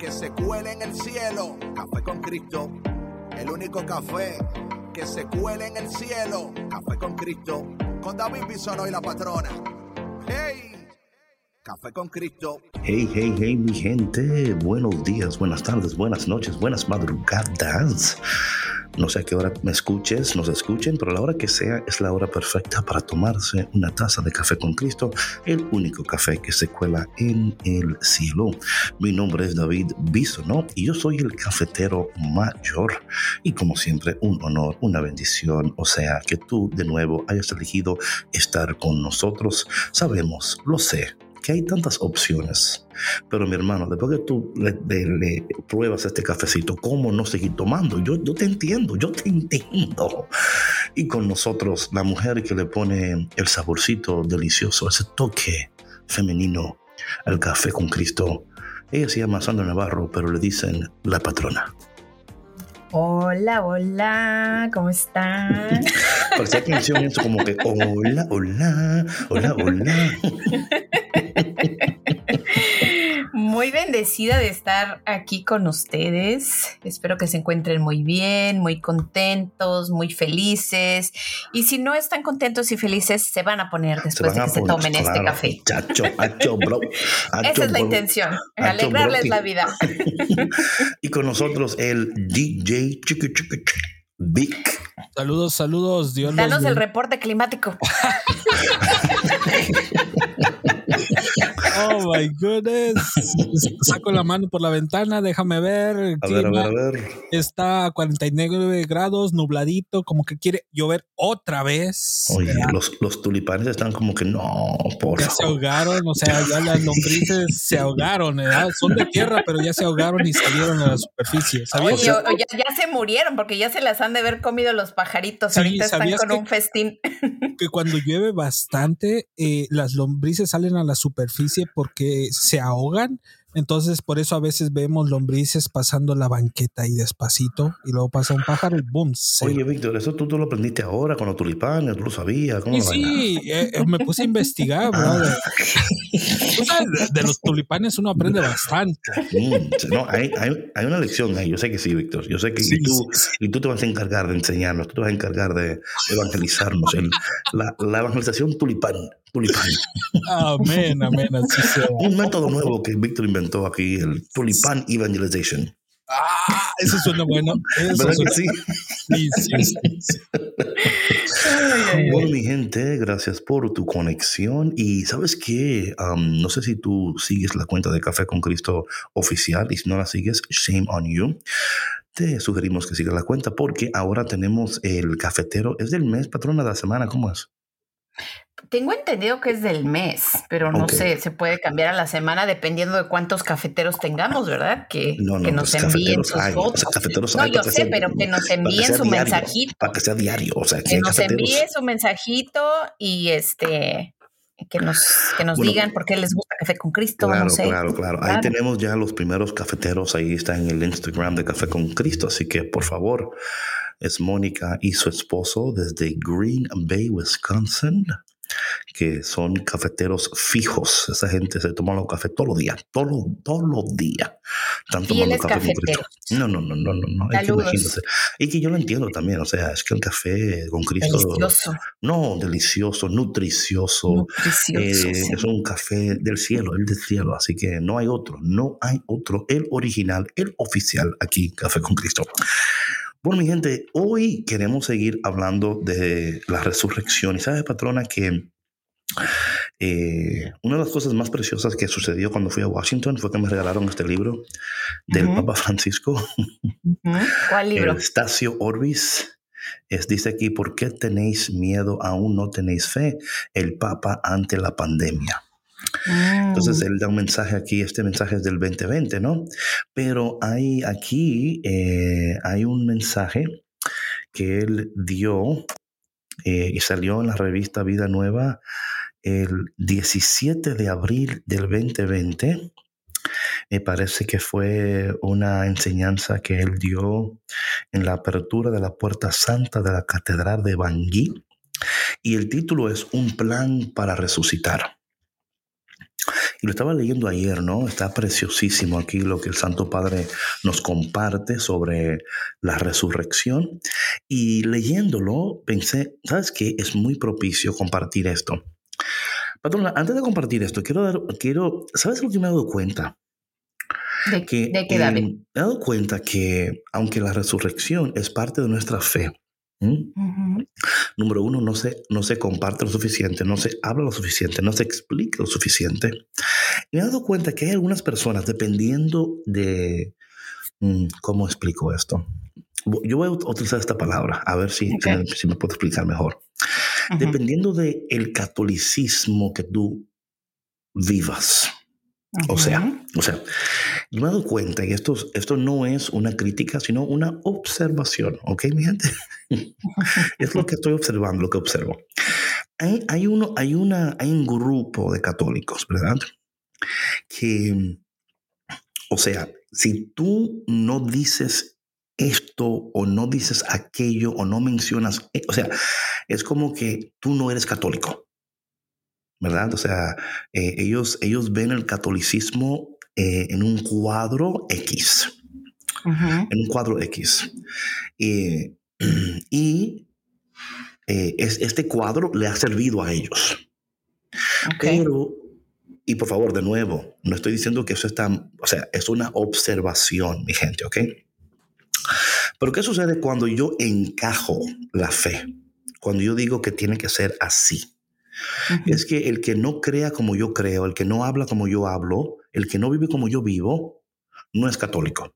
que se cuele en el cielo. Café con Cristo. El único café que se cuele en el cielo. Café con Cristo. Con David Bisonó y la patrona. ¡Hey! Café con Cristo. Hey, hey, hey, mi gente. Buenos días, buenas tardes, buenas noches, buenas madrugadas. No sé a qué hora me escuches, nos escuchen, pero la hora que sea es la hora perfecta para tomarse una taza de café con Cristo, el único café que se cuela en el cielo. Mi nombre es David Bisonó y yo soy el cafetero mayor. Y como siempre, un honor, una bendición, o sea, que tú de nuevo hayas elegido estar con nosotros. Sabemos, lo sé, que hay tantas opciones. Pero mi hermano, después que tú le, le- le pruebas este cafecito, ¿cómo no seguir tomando? Yo, yo te entiendo, yo te entiendo. Y con nosotros, la mujer que le pone el saborcito delicioso, ese toque femenino al café con Cristo. Ella se llama Sandra Navarro, pero le dicen la patrona. Hola, hola, ¿cómo están? Parecía canción eso como que hola, hola, hola, hola. Muy bendecida de estar aquí con ustedes. Espero que se encuentren muy bien, muy contentos, muy felices. Y si no están contentos y felices, se van a poner después de que se tomen este café. Chacho, acho, bro. Esa es la bro. intención, Acho, alegrarles bro. la vida. Y con nosotros el DJ Chiqui Chiqui Chiqui, Vic. Saludos, saludos. Dios los Danos el reporte climático. Oh my goodness. Saco la mano por la ventana, déjame ver. A ver, a ver, a ver. Está a 49 grados, nubladito, como que quiere llover otra vez. Oye, los, los tulipanes están como que no, por ya se ahogaron, o sea, ya las lombrices se ahogaron, ¿verdad? son de tierra, pero ya se ahogaron y salieron a la superficie. ¿Sabías? Oye, o- o ya, ya se murieron porque ya se las han de haber comido los pajaritos. Sí, Ahorita están ¿sabías con que- un festín. que cuando llueve bastante, eh, las lombrices salen a la superficie porque se ahogan. Entonces, por eso a veces vemos lombrices pasando la banqueta ahí despacito y luego pasa un pájaro y boom. se- Oye, Víctor, eso tú, tú lo aprendiste ahora con los tulipanes, tú lo sabías. ¿Cómo y sí, eh, eh, me puse a investigar. Tú sabes, de, de los tulipanes uno aprende bastante. Mm, no, hay, hay, hay una lección ahí. Yo sé que sí, Víctor. Yo sé que Sí, y, tú, sí, sí. y tú te vas a encargar de enseñarnos, tú te vas a encargar de evangelizarnos. El- la, la evangelización tulipán. Tulipán. Amén, amén, así sea. Un método nuevo que Víctor inventó aquí, el tulipán evangelization. Ah, eso suena bueno. Eso ¿Verdad que suena, sí? sí, sí, sí, sí. Bueno, mi gente, gracias por tu conexión. Y sabes qué, no sé si tú sigues la cuenta de Café con Cristo oficial y si no la sigues, shame on you. Te sugerimos que sigas la cuenta porque ahora tenemos el cafetero. Es del mes, patrona de la semana, ¿cómo es? Tengo entendido que es del mes, pero no sé, se puede cambiar a la semana dependiendo de cuántos cafeteros tengamos, ¿verdad? Que, No, no, que nos pues, envíen sus hay, o fotos. sea, cafeteros no, hay yo sé, sea- pero que nos que envíen su diario, mensajito, Para que sea diario, o sea, que, que nos cafeteros. envíe su mensajito y este que nos, que nos Bueno, digan por qué les gusta Café con Cristo, Claro, no sé. claro, claro. Ahí tenemos ya los primeros cafeteros. Ahí está en el Instagram de Café con Cristo. Así que, por favor, es Mónica y su esposo desde Green Bay, Wisconsin, que son cafeteros fijos. Esa gente se toma los cafés todos los días, todos los, todos los días. Están tomando café con. No, no, no, no, no. no. Es que que yo lo entiendo también. O sea, es que el café con Cristo. Delicioso, No, delicioso, nutricioso. nutricioso. Eh, sí. es un café del cielo, el del cielo, así que no hay otro, no hay otro, el original, el oficial aquí, Café con Cristo. Bueno, mi gente, hoy queremos seguir hablando de la resurrección. Y sabes, patrona, que eh, una de las cosas más preciosas que sucedió cuando fui a Washington fue que me regalaron este libro del Ujú. Papa Francisco, Ujú. ¿Cuál libro? el Stacio Orbis. Es, dice aquí, ¿por qué tenéis miedo? Aún no tenéis fe. El Papa ante la pandemia. Entonces mm. él da un mensaje aquí, este mensaje es del 2020, ¿no? Pero hay aquí, eh, hay un mensaje que él dio eh, y salió en la revista Vida Nueva el 17 de abril del 2020. Me parece que fue una enseñanza que él dio en la apertura de la puerta santa de la Catedral de Bangui. Y el título es Un plan para resucitar. Y lo estaba leyendo ayer, ¿no? Está preciosísimo aquí lo que el Santo Padre nos comparte sobre la resurrección. Y leyéndolo, pensé, ¿sabes qué? Es muy propicio compartir esto. Patrona, antes de compartir esto, quiero dar, quiero, ¿sabes lo que me he dado cuenta? ¿De, que, ¿de qué, David? me he dado cuenta que aunque la resurrección es parte de nuestra fe, Número uno, no se, no se comparte lo suficiente, no se habla lo suficiente, no se explica lo suficiente. Y me he dado cuenta que hay algunas personas, dependiendo de... Mm, ¿Cómo explico esto? Yo voy a utilizar esta palabra, a ver si, si, me, puedo explicar mejor. Dependiendo del el catolicismo que tú vivas. O sea, o sea, yo me he dado cuenta, y esto, esto no es una crítica, sino una observación, ¿ok, mi gente? es lo que estoy observando, lo que observo. Hay, hay, uno, hay, una, hay un grupo de católicos, ¿verdad? Que, o sea, si tú no dices esto o no dices aquello o no mencionas, eh, o sea, es como que tú no eres católico. ¿verdad? O sea, eh, ellos, ellos ven el catolicismo eh, en un cuadro X, en un cuadro X. y es, este cuadro le ha servido a ellos. Pero, y por favor, de nuevo, no estoy diciendo que eso está, o sea, es una observación, mi gente, ¿ok? Pero ¿qué sucede cuando yo encajo la fe? Cuando yo digo que tiene que ser así. Es que el que no crea como yo creo, el que no habla como yo hablo, el que no vive como yo vivo, no es católico.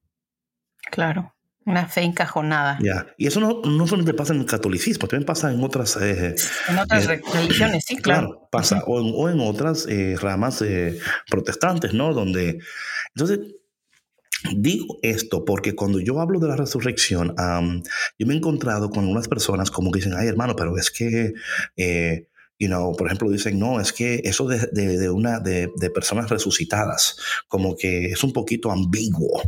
Claro. Una fe encajonada. Ya, y eso no, no solamente pasa en el catolicismo, también pasa en otras... Eh, en otras eh, religiones, sí, claro. pasa, o, en, o, en, otras eh, ramas protestantes, ¿no? Donde... Entonces, digo esto porque cuando yo hablo de la resurrección, yo me he encontrado con algunas personas como que dicen, ay hermano, pero es que You know, por ejemplo, dicen, no, es que eso de, de, una, de, de, personas resucitadas, como que es un poquito ambiguo.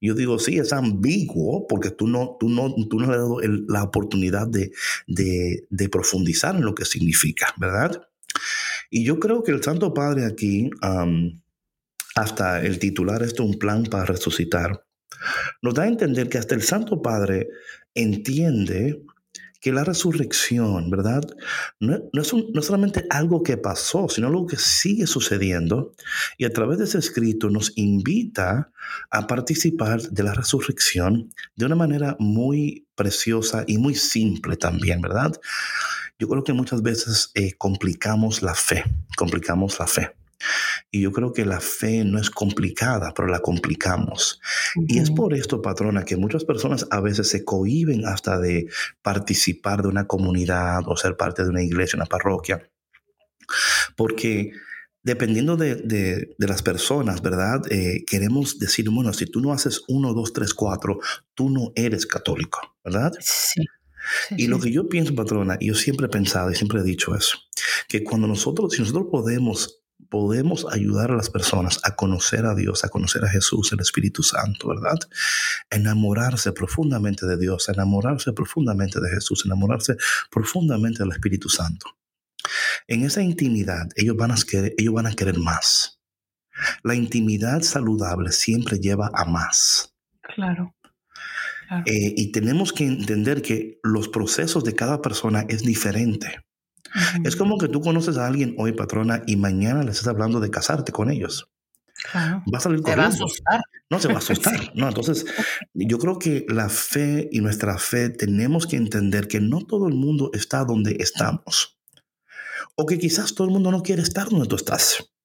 Yo digo, sí, es ambiguo porque tú no, tú no, tú no le has dado la oportunidad de, de, profundizar en lo que significa, ¿verdad? Y yo creo que el Santo Padre aquí, hasta el titular esto, un plan para resucitar, nos da a entender que hasta el Santo Padre entiende que la resurrección, ¿verdad? No, es no, solamente algo que pasó, sino algo que sigue sucediendo. Y a través de ese escrito nos invita a participar de la resurrección de una manera muy preciosa y muy simple también, ¿verdad? Yo creo que muchas veces eh, complicamos la fe, complicamos la fe. Y yo creo que la fe no es complicada, pero la complicamos. Y es por esto, patrona, que muchas personas a veces se cohiben hasta de participar de una comunidad o ser parte de una iglesia, una parroquia. Porque dependiendo de, de, las personas, ¿verdad? Eh, queremos decir, bueno, si tú no haces uno, dos, tres, cuatro, tú no eres católico, ¿verdad? Sí. y lo que yo pienso, patrona, y yo siempre he pensado y siempre he dicho eso, que cuando nosotros, si nosotros podemos podemos ayudar a las personas a conocer a Dios, a conocer a Jesús, el Espíritu Santo, ¿verdad? Enamorarse profundamente de Dios, enamorarse profundamente de Jesús, enamorarse profundamente del Espíritu Santo. En esa intimidad ellos van a querer, ellos van a querer más. La intimidad saludable siempre lleva a más. Claro. Eh, y tenemos que entender que los procesos de cada persona es diferente. Es como que tú conoces a alguien hoy, patrona, y mañana le estás hablando de casarte con ellos. Va a salir corriendo. va a asustar. No, se va a asustar. No, entonces, yo creo que la fe y nuestra fe tenemos que entender que no todo el mundo está donde estamos. O que quizás todo el mundo no quiere estar donde tú estás.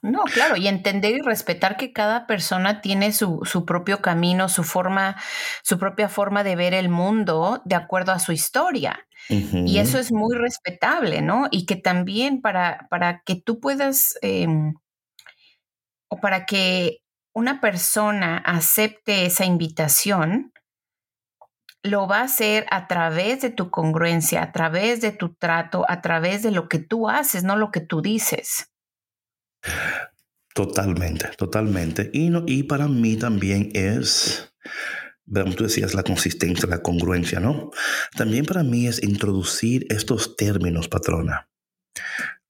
No, claro, y entender y respetar que cada persona tiene su, su, propio camino, su forma, su propia forma de ver el mundo de acuerdo a su historia. Y eso es muy respetable, ¿no? Y que también para, para que tú puedas, em, o para que una persona acepte esa invitación, lo va a hacer a través de tu congruencia, a través de tu trato, a través de lo que tú haces, no lo que tú dices. Totalmente, totalmente. Y, no, y para mí también es, como tú decías, la consistencia, la congruencia, ¿no? También para mí es introducir estos términos, patrona.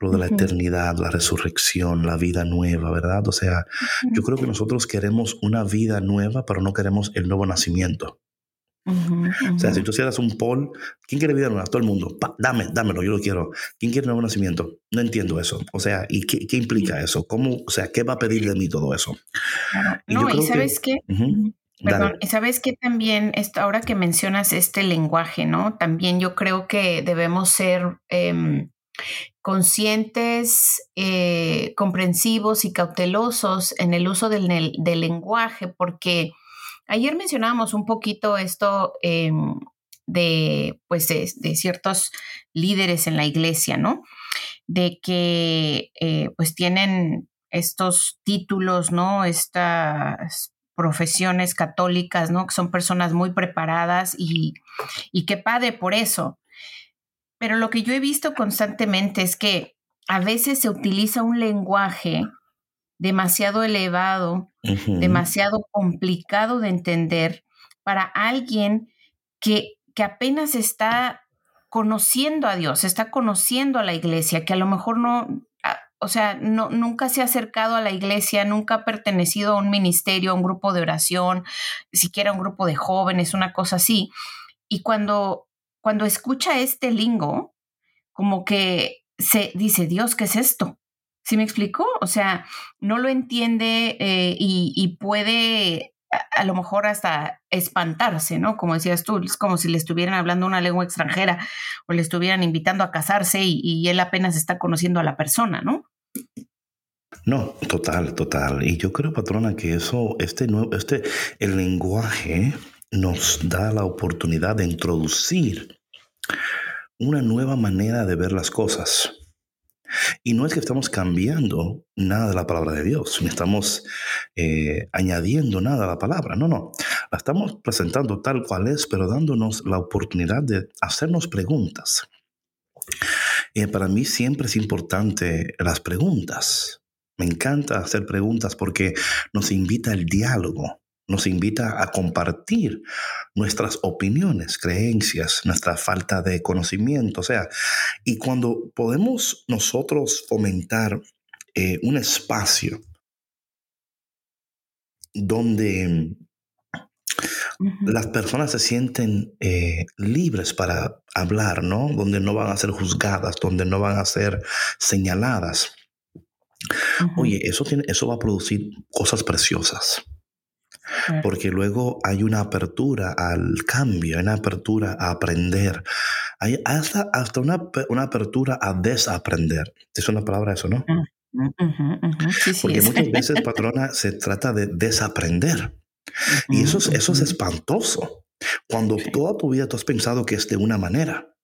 Lo de la eternidad, la resurrección, la vida nueva, ¿verdad? O sea, yo creo que nosotros queremos una vida nueva, pero no queremos el nuevo nacimiento. O sea, si tú hicieras un poll, ¿quién quiere vida nueva? Todo el mundo. dame, dámelo, yo lo quiero. ¿Quién quiere nuevo nacimiento? No entiendo eso. O sea, ¿y qué, qué implica eso? ¿Cómo, o sea, qué va a pedir de mí todo eso? Y no, y sabes qué. Perdón, y sabes que también, ahora que mencionas este lenguaje, ¿no? También yo creo que debemos ser em, conscientes, eh, comprensivos y cautelosos en el uso del, del lenguaje, porque Ayer mencionábamos un poquito esto em, de, pues, de, ciertos líderes en la iglesia, ¿no? De que, eh, pues, tienen estos títulos, ¿no? Estas profesiones católicas, ¿no? Que son personas muy preparadas y, y que padre por eso. Pero lo que yo he visto constantemente es que a veces se utiliza un lenguaje demasiado elevado, demasiado complicado de entender para alguien que, que apenas está conociendo a Dios, está conociendo a la iglesia, que a lo mejor no, ah, o sea, no, nunca se ha acercado a la iglesia, nunca ha pertenecido a un ministerio, a un grupo de oración, siquiera a un grupo de jóvenes, una cosa así. Y cuando, cuando escucha este lingo, como que se dice, Dios, ¿qué es esto? ¿Sí me explicó? O sea, no lo entiende eh, y, puede a, lo mejor hasta espantarse, ¿no? Como decías tú, es como si le estuvieran hablando una lengua extranjera o le estuvieran invitando a casarse y, él apenas está conociendo a la persona, ¿no? No, total, total. Y yo creo, patrona, que eso, este nuevo, este, el lenguaje nos da la oportunidad de introducir una nueva manera de ver las cosas. Y no es que estamos cambiando nada de la palabra de Dios, ni estamos eh, añadiendo nada a la palabra, no, no. La estamos presentando tal cual es, pero dándonos la oportunidad de hacernos preguntas. Y para mí siempre es importante las preguntas. Me encanta hacer preguntas porque nos invita al diálogo nos invita a compartir nuestras opiniones, creencias, nuestra falta de conocimiento. O sea, y cuando podemos nosotros fomentar eh, un espacio donde las personas se sienten eh, libres para hablar, ¿no? Donde no van a ser juzgadas, donde no van a ser señaladas. Oye, eso, tiene, eso va a producir cosas preciosas porque luego hay una apertura al cambio, hay una apertura a aprender, hay hasta, hasta una, una apertura a desaprender. Es una palabra eso, ¿no? Mm, porque muchas veces, patrona, se trata de desaprender. Y eso es, eso es espantoso. Cuando toda tu vida tú has pensado que es de una manera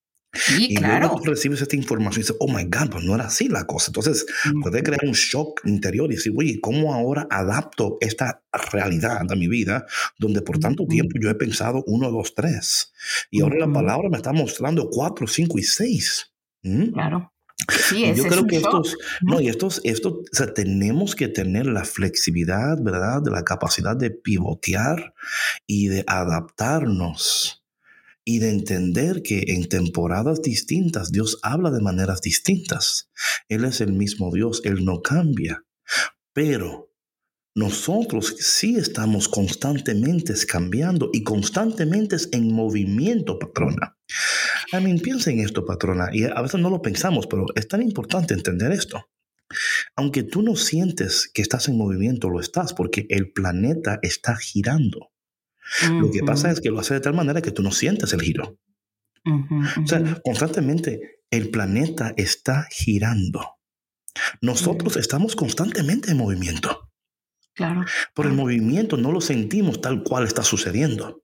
y luego tú recibes esta información y dices, oh my God, pues no era así la cosa. Entonces puede crear un shock interior y decir, oye, ¿cómo ahora adapto esta realidad a mi vida donde por tanto tiempo yo he pensado uno, dos, tres? Y ahora la palabra me está mostrando cuatro, cinco y seis. ¿Mm? Claro. Sí, yo creo que estos, no, y estos, esto, o sea, tenemos que tener la flexibilidad, ¿verdad? De la capacidad de pivotear y de adaptarnos y de entender que en temporadas distintas Dios habla de maneras distintas. Él es el mismo Dios, Él no cambia. Pero nosotros sí estamos constantemente cambiando y constantemente en movimiento, patrona. A mí piensa en esto, patrona, y a veces no lo pensamos, pero es tan importante entender esto. Aunque tú no sientes que estás en movimiento, lo estás porque el planeta está girando. Lo que pasa es que lo hace de tal manera que tú no sientes el giro. O sea, constantemente el planeta está girando. nosotros estamos constantemente en movimiento. Claro. Por el movimiento no lo sentimos tal cual está sucediendo.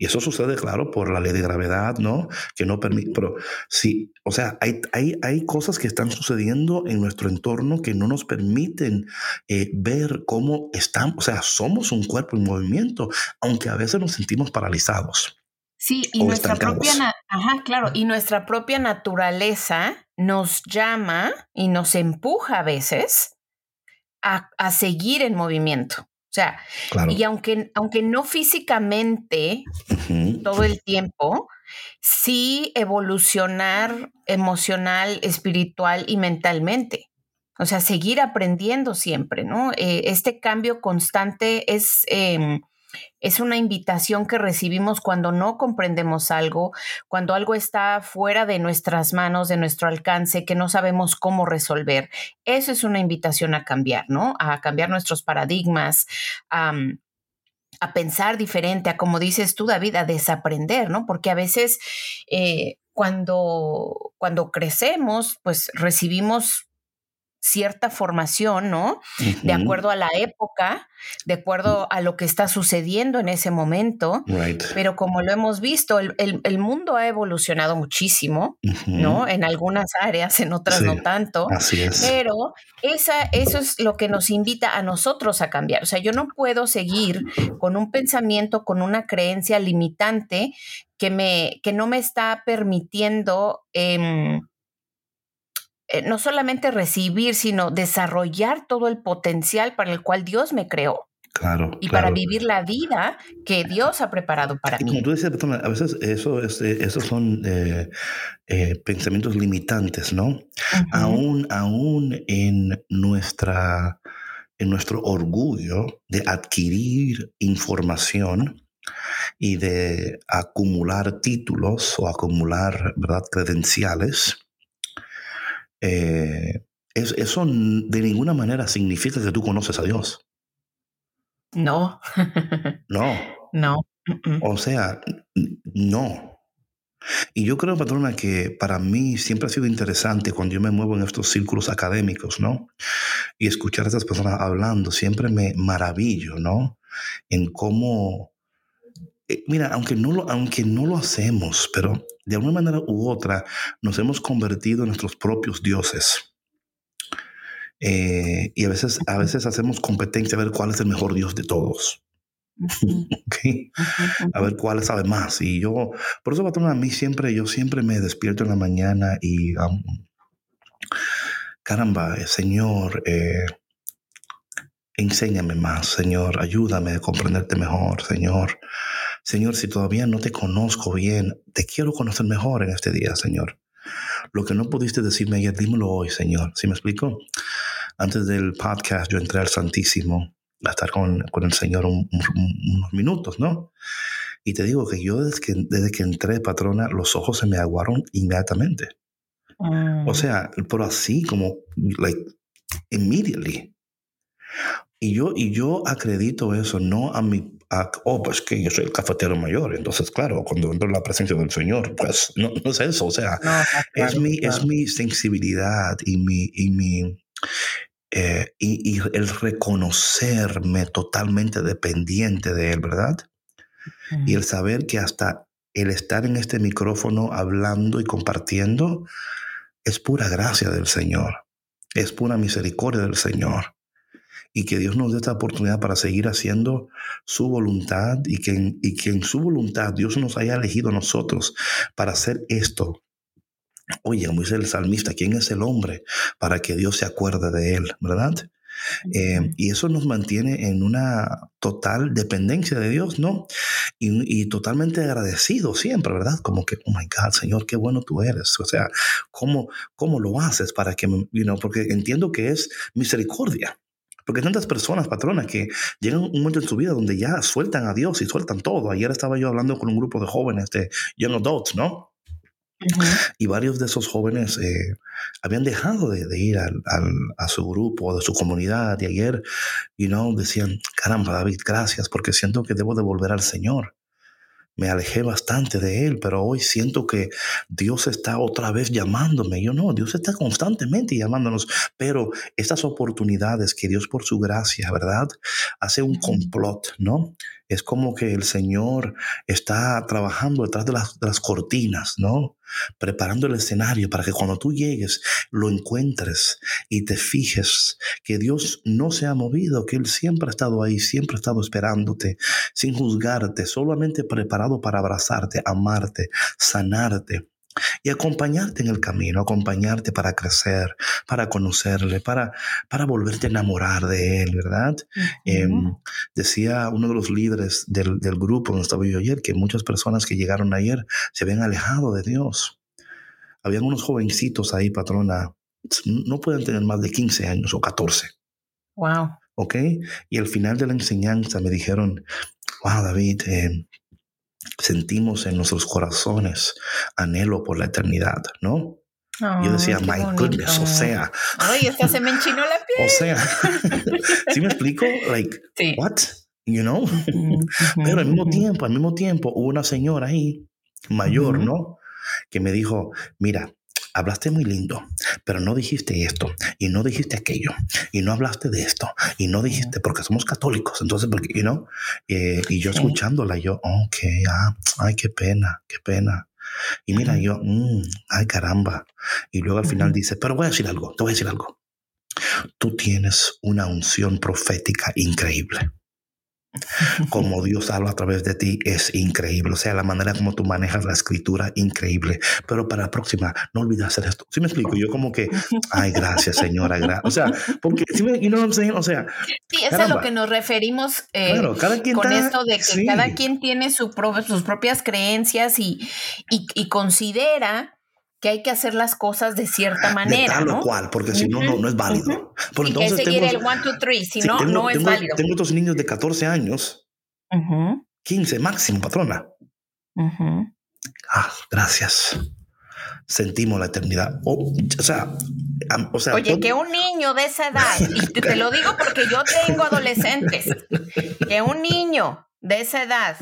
Y eso sucede, claro, por la ley de gravedad, ¿no? Que no permite, pero sí, o sea, hay, hay, hay, cosas que están sucediendo en nuestro entorno que no nos permiten eh, ver cómo estamos, o sea, somos un cuerpo en movimiento, aunque a veces nos sentimos paralizados. Sí, y nuestra propia, ajá, claro, y nuestra propia naturaleza nos llama y nos empuja a veces a, a seguir en movimiento. O sea, y aunque, aunque no físicamente todo el tiempo, sí evolucionar emocional, espiritual y mentalmente. O sea, seguir aprendiendo siempre, ¿no? Eh, este cambio constante es em, es una invitación que recibimos cuando no comprendemos algo, cuando algo está fuera de nuestras manos, de nuestro alcance, que no sabemos cómo resolver. Eso es una invitación a cambiar, ¿no? A cambiar nuestros paradigmas, a, pensar diferente, a como dices tú, David, a desaprender, ¿no? Porque a veces eh, cuando, cuando crecemos, pues recibimos cierta formación, ¿no? De acuerdo a la época, de acuerdo a lo que está sucediendo en ese momento. Pero como lo hemos visto, el, mundo ha evolucionado muchísimo, ¿no? En algunas áreas, en otras no tanto. Así es. Pero esa, eso es lo que nos invita a nosotros a cambiar. O sea, yo no puedo seguir con un pensamiento, con una creencia limitante que, me, que no me está permitiendo... Em, eh, no solamente recibir, sino desarrollar todo el potencial para el cual Dios me creó. Claro. Y para vivir la vida que Dios ha preparado para mí. Como tú dices, a veces eso, eh, esos son eh, pensamientos limitantes, ¿no? aún, aún en, nuestra, en nuestro orgullo de adquirir información y de acumular títulos o acumular ¿verdad? credenciales, eh, eso de ninguna manera significa que tú conoces a Dios. No. no. No. O sea, no. Y yo creo, patrona, que para mí siempre ha sido interesante cuando yo me muevo en estos círculos académicos, ¿no? Y escuchar a estas personas hablando, siempre me maravillo, ¿no? En cómo eh, mira, aunque no, lo, aunque no lo hacemos, pero de alguna manera u otra nos hemos convertido en nuestros propios dioses. Eh, y a veces, a veces hacemos competencia a ver cuál es el mejor dios de todos. A ver cuál sabe más. Y yo, por eso, patrón, a mí siempre, yo siempre me despierto en la mañana y, caramba, eh, Señor, enséñame más, Señor, ayúdame a comprenderte mejor, Señor. Señor, si todavía no te conozco bien, te quiero conocer mejor en este día, Señor. Lo que no pudiste decirme ayer, dímelo hoy, Señor. ¿Sí me explico? Antes del podcast yo entré al Santísimo a estar con, el Señor unos minutos, ¿no? Y te digo que yo desde que, desde que entré, patrona, los ojos se me aguaron inmediatamente. Mm. O sea, pero así como, like, immediately. Y yo, y yo acredito eso no a mi oh, pues que yo soy el cafetero mayor. Entonces, claro, cuando entro en la presencia del Señor, pues no, es eso. O sea, es, mi, es mi sensibilidad y mi, y mi eh, y, el reconocerme totalmente dependiente de Él, ¿verdad? Y el saber que hasta el estar en este micrófono hablando y compartiendo es pura gracia del Señor, es pura misericordia del Señor y que Dios nos dé esta oportunidad para seguir haciendo su voluntad y que, en, y que en su voluntad Dios nos haya elegido a nosotros para hacer esto. Oye, como dice el salmista, ¿quién es el hombre para que Dios se acuerde de él? ¿Verdad? Eh, y eso nos mantiene en una total dependencia de Dios, ¿no? Y, totalmente agradecido siempre, ¿verdad? Como que, oh my God, Señor, qué bueno tú eres. O sea, ¿cómo, cómo lo haces para que, you know, porque entiendo que es misericordia. Porque hay tantas personas, patronas, que llegan un momento en su vida donde ya sueltan a Dios y sueltan todo. Ayer estaba yo hablando con un grupo de jóvenes, de young adults, ¿no? Y varios de esos jóvenes eh, habían dejado de, ir a su grupo, de su comunidad. Y ayer, you know, decían, caramba, David, gracias, porque siento que debo devolver al Señor. Me alejé bastante de Él, pero hoy siento que Dios está otra vez llamándome. Yo no, Dios está constantemente llamándonos, pero estas oportunidades que Dios por su gracia, ¿verdad? Hace un complot, ¿no? Es como que el Señor está trabajando detrás de las, cortinas, ¿no? Preparando el escenario para que cuando tú llegues lo encuentres y te fijes que Dios no se ha movido, que Él siempre ha estado ahí, siempre ha estado esperándote, sin juzgarte, solamente preparado para abrazarte, amarte, sanarte y acompañarte en el camino, acompañarte para crecer, para conocerle, para, para volverte a enamorar de él, ¿verdad? Em, decía uno de los líderes del, del, grupo donde estaba yo ayer que muchas personas que llegaron ayer se habían alejado de Dios. Habían unos jovencitos ahí, patrona, no pueden tener más de 15 años o 14. Wow. ¿Ok? Y al final de la enseñanza me dijeron, wow, David, eh, sentimos en nuestros corazones anhelo por la eternidad, ¿no? Yo decía, my goodness, o sea. Ay, se me enchinó la piel. O sea, ¿sí me explico? Like, what? You know? Pero al mismo tiempo, al mismo tiempo, hubo una señora ahí, mayor, ¿no? Que me dijo, mira, hablaste muy lindo, pero no dijiste esto y no dijiste aquello y no hablaste de esto y no dijiste porque somos católicos, entonces, porque, you know, eh, y yo escuchándola, yo, ok, ah, ay, qué pena, qué pena. Y mira, yo, mm, ay, caramba. Y luego al final dice, pero voy a decir algo, te voy a decir algo. Tú tienes una unción profética increíble como Dios habla a través de ti es increíble. O sea, la manera como tú manejas la escritura, increíble. Pero para la próxima, no olvides hacer esto. ¿Sí me explico? Yo como que, ay, gracias, señora. Gracias. O sea, porque, ¿sí me, you know what I'm O sea, sí, es a lo que nos referimos eh, con esto de que cada quien tiene su sus propias creencias y, y, y considera que hay que hacer las cosas de cierta manera. De tal o cual, porque si no, no, es válido. Por entonces que seguir el 1, 2, 3, si no, no es válido. Tengo otros niños de 14 años, 15 máximo, patrona. Ah, gracias. Sentimos la eternidad. o sea, o sea, Oye, que un niño de esa edad, y te lo digo porque yo tengo adolescentes, que un niño de esa edad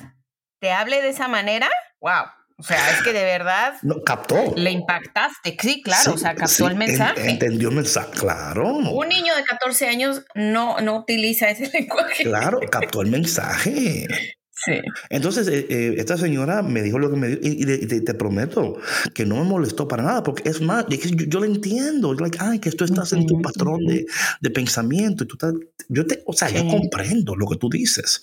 te hable de esa manera, wow. O sea, es que de verdad. No, captó. Le impactaste. Sí, claro. o sea, captó el mensaje. entendió el mensaje, claro. Un niño de 14 años no, no utiliza ese lenguaje. Claro, captó el mensaje. Sí. Entonces, eh, eh, esta señora me dijo lo que me dijo, y, te, prometo que no me molestó para nada, porque es más, yo, yo, lo entiendo. Es like, ay, que tú estás en tu patrón de, de pensamiento, y tú estás, yo te, o sea, yo comprendo lo que tú dices.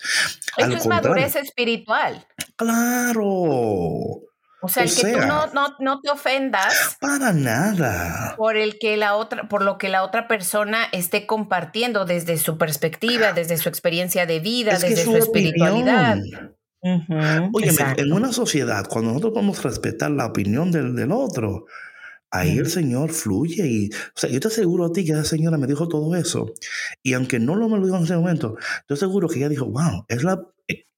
Eso es madurez espiritual. Claro. O sea, el que tú no, no, no, te ofendas. Para nada. Por el que la otra, por lo que la otra persona esté compartiendo desde su perspectiva, desde su experiencia de vida, desde su, espiritualidad. Oye, en una sociedad, cuando nosotros podemos respetar la opinión del, del otro, ahí el Señor fluye. Y, o sea, yo te aseguro a ti que esa señora me dijo todo eso. Y aunque no lo me lo dijo en ese momento, yo seguro que ella dijo, wow, es la,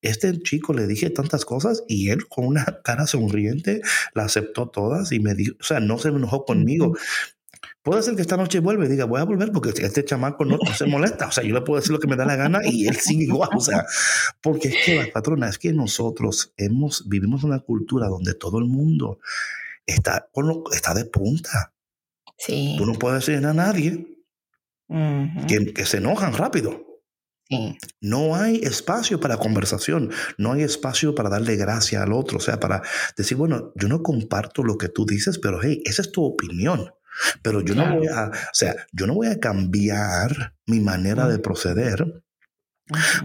este chico le dije tantas cosas y él con una cara sonriente la aceptó todas y me dijo, o sea, no se enojó conmigo. Puede ser que esta noche vuelva y diga, voy a volver porque este chamaco no, se molesta. O sea, yo le puedo decir lo que me da la gana y él sigue igual. O sea, porque es que la patrona, es que nosotros hemos, vivimos una cultura donde todo el mundo está, está de punta. Sí. Tú no puedes decir a nadie que, que, se enojan rápido. Sí. No hay espacio para conversación, no hay espacio para darle gracia al otro, o sea, para decir, bueno, yo no comparto lo que tú dices, pero hey, esa es tu opinión. Pero yo no voy a, o sea, yo no voy a cambiar mi manera de proceder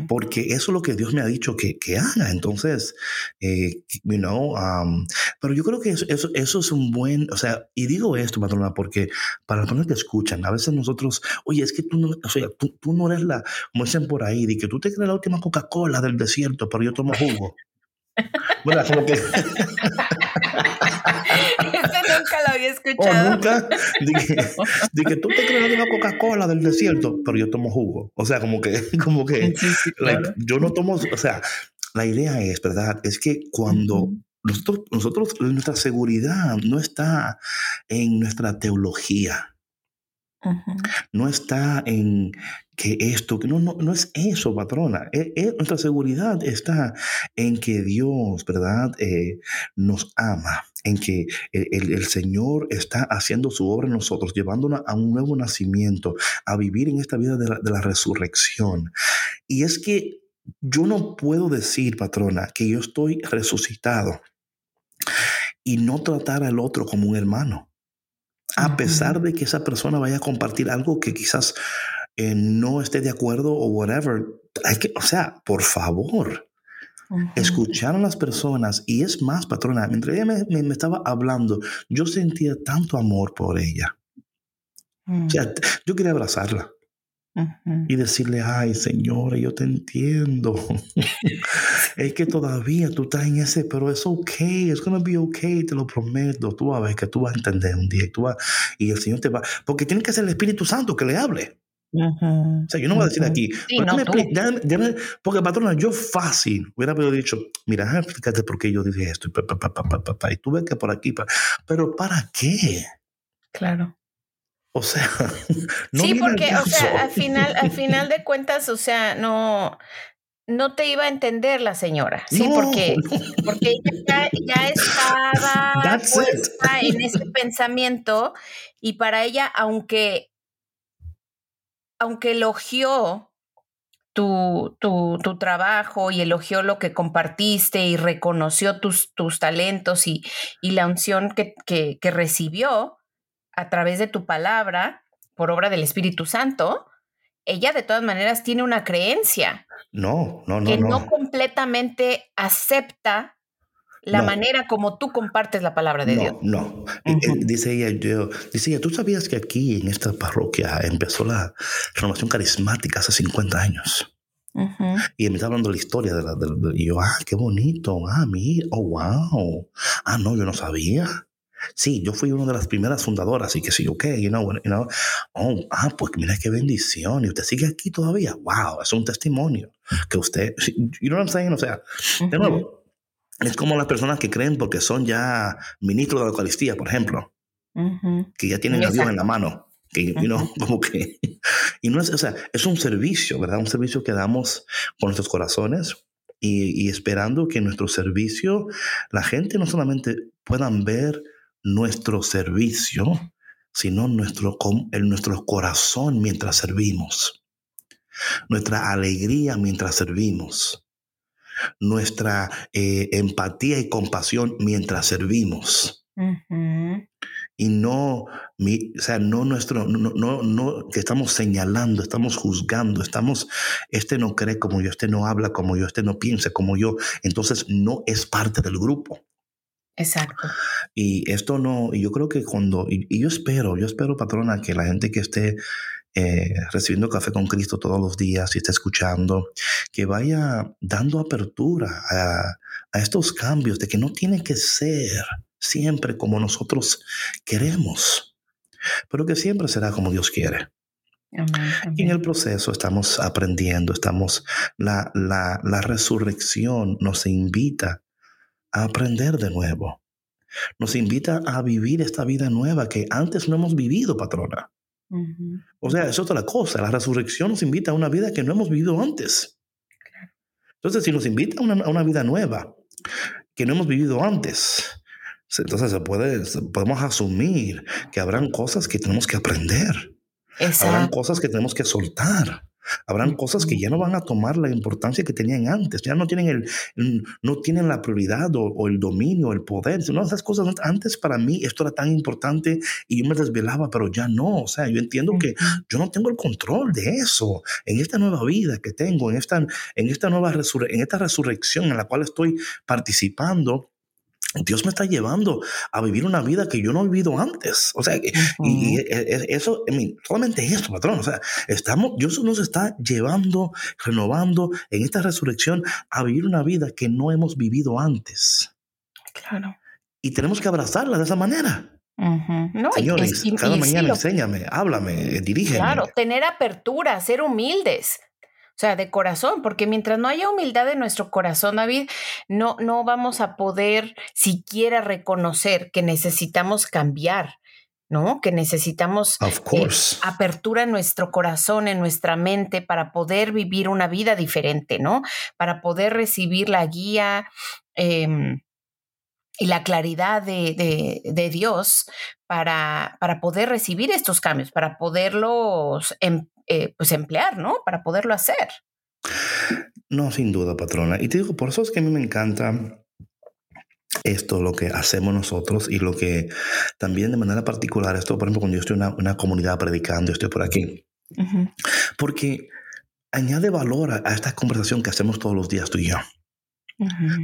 porque eso es lo que Dios me ha dicho que, que haga. Entonces, eh, you know, um, pero yo creo que eso, eso, eso, es un buen, o sea, y digo esto, patrona, porque para las personas que escuchan, a veces nosotros, oye, es que tú no, o sea, tú, tú no eres la, como dicen por ahí, de que tú te crees la última Coca-Cola del desierto, pero yo tomo jugo. bueno, como que... nunca lo había escuchado. O nunca. De que, tú te crees una Coca-Cola del desierto, pero yo tomo jugo. O sea, como que, como que yo no tomo, o sea, la idea es, ¿verdad? Es que cuando nosotros, nosotros, nuestra seguridad no está en nuestra teología. No está en que esto, no, no, no es eso, patrona. E, e, nuestra seguridad está en que Dios, ¿verdad? Eh, nos ama, en que el, Señor está haciendo su obra en nosotros, llevándonos a un nuevo nacimiento, a vivir en esta vida de la, de la resurrección. Y es que yo no puedo decir, patrona, que yo estoy resucitado y no tratar al otro como un hermano. A pesar de que esa persona vaya a compartir algo que quizás eh, no esté de acuerdo o whatever. Hay que, o sea, por favor, escuchar a las personas. Y es más, patrona, mientras ella me, me, estaba hablando, yo sentía tanto amor por ella. O sea, mm. yo quería abrazarla. Y decirle, ay señora, yo te entiendo. es que todavía tú estás en ese, pero es ok, it's gonna be okay, te lo prometo. Tú vas a ver que tú vas a entender un día y, tú vas, y el Señor te va, porque tiene que ser el Espíritu Santo que le hable. O sea, yo no voy a decir aquí, porque patrona, yo fácil hubiera dicho, mira, explícate por qué yo dije esto, y, y tú ves que por aquí, pero ¿para qué? Claro. O sea, no sí, porque, o sea, al final, al final de cuentas, o sea, no, no te iba a entender la señora, sí, porque, porque ella ya, estaba puesta en ese pensamiento y para ella, aunque, aunque elogió tu, tu, tu, trabajo y elogió lo que compartiste y reconoció tus, tus talentos y, y la unción que, que, que recibió, a través de tu palabra, por obra del Espíritu Santo, ella de todas maneras tiene una creencia. No, no, no. Que no, completamente acepta la manera como tú compartes la palabra de Dios. No, eh, dice ella, yo, dice ella, ¿tú sabías que aquí en esta parroquia empezó la renovación carismática hace 50 años? Y me está hablando la historia de la, y yo, ah, qué bonito, ah, mira, oh, wow, ah, no, yo no sabía. Sí, yo fui una de las primeras fundadoras y que sí, ok, you know, you know, oh, ah, pues mira qué bendición, y usted sigue aquí todavía, wow, es un testimonio que usted, you know what I'm saying, o sea, de nuevo, es como las personas que creen porque son ya ministros de la Eucaristía, por ejemplo, que ya tienen a Dios en la mano, que, you know, como que, y no es, o sea, es un servicio, ¿verdad? Un servicio que damos con nuestros corazones, y, y, esperando que nuestro servicio, la gente no solamente puedan ver nuestro servicio, sino nuestro, en nuestro corazón mientras servimos, nuestra alegría mientras servimos, nuestra eh, empatía y compasión mientras servimos. Y no, mi, o sea, no nuestro, no, no, no, que estamos señalando, estamos juzgando, estamos, este no cree como yo, este no habla como yo, este no piensa como yo, entonces no es parte del grupo. Exacto. Y esto no, yo creo que cuando, y, yo espero, yo espero, patrona, que la gente que esté eh, recibiendo café con Cristo todos los días y esté escuchando, que vaya dando apertura a, a estos cambios, de que no tiene que ser siempre como nosotros queremos, pero que siempre será como Dios quiere. Y en el proceso estamos aprendiendo, estamos, la, la, la resurrección nos invita a aprender de nuevo. Nos invita a vivir esta vida nueva que antes no hemos vivido, patrona. O sea, es otra cosa. La resurrección nos invita a una vida que no hemos vivido antes. Entonces, si nos invita a una, vida nueva que no hemos vivido antes, entonces se puede, podemos asumir que habrán cosas que tenemos que aprender. Habrán cosas que tenemos que soltar. Habrán cosas que ya no van a tomar la importancia que tenían antes, ya no tienen, el, no tienen la prioridad o, el dominio, el poder. No, esas cosas antes para mí esto era tan importante y yo me desvelaba, pero ya no. O sea, yo entiendo que yo no tengo el control de eso. En esta nueva vida que tengo, en esta, en esta nueva en esta resurrección en la cual estoy participando, Dios me está llevando a vivir una vida que yo no he vivido antes. O sea, y, e, e, eso, solamente eso, patrón. O sea, estamos, Dios nos está llevando, renovando en esta resurrección a vivir una vida que no hemos vivido antes. Claro. Y tenemos que abrazarla de esa manera. Señores, cada mañana enséñame, háblame, dirígeme. Claro, tener apertura, ser humildes. O sea, de corazón, porque mientras no haya humildad en nuestro corazón, David, no, no vamos a poder siquiera reconocer que necesitamos cambiar ¿no? Que necesitamos eh, apertura en nuestro corazón, en nuestra mente, para poder vivir una vida diferente, ¿no? Para poder recibir la guía em, y la claridad de, Dios para, para, poder recibir estos cambios, para poderlos em, eh, pues emplear, ¿no? Para poderlo hacer. No, sin duda, patrona. Y te digo, por eso es que a mí me encanta esto, lo que hacemos nosotros y lo que también de manera particular, esto, por ejemplo, cuando yo estoy en una, comunidad predicando, estoy por aquí, porque añade valor a, esta conversación que hacemos todos los días tú y yo.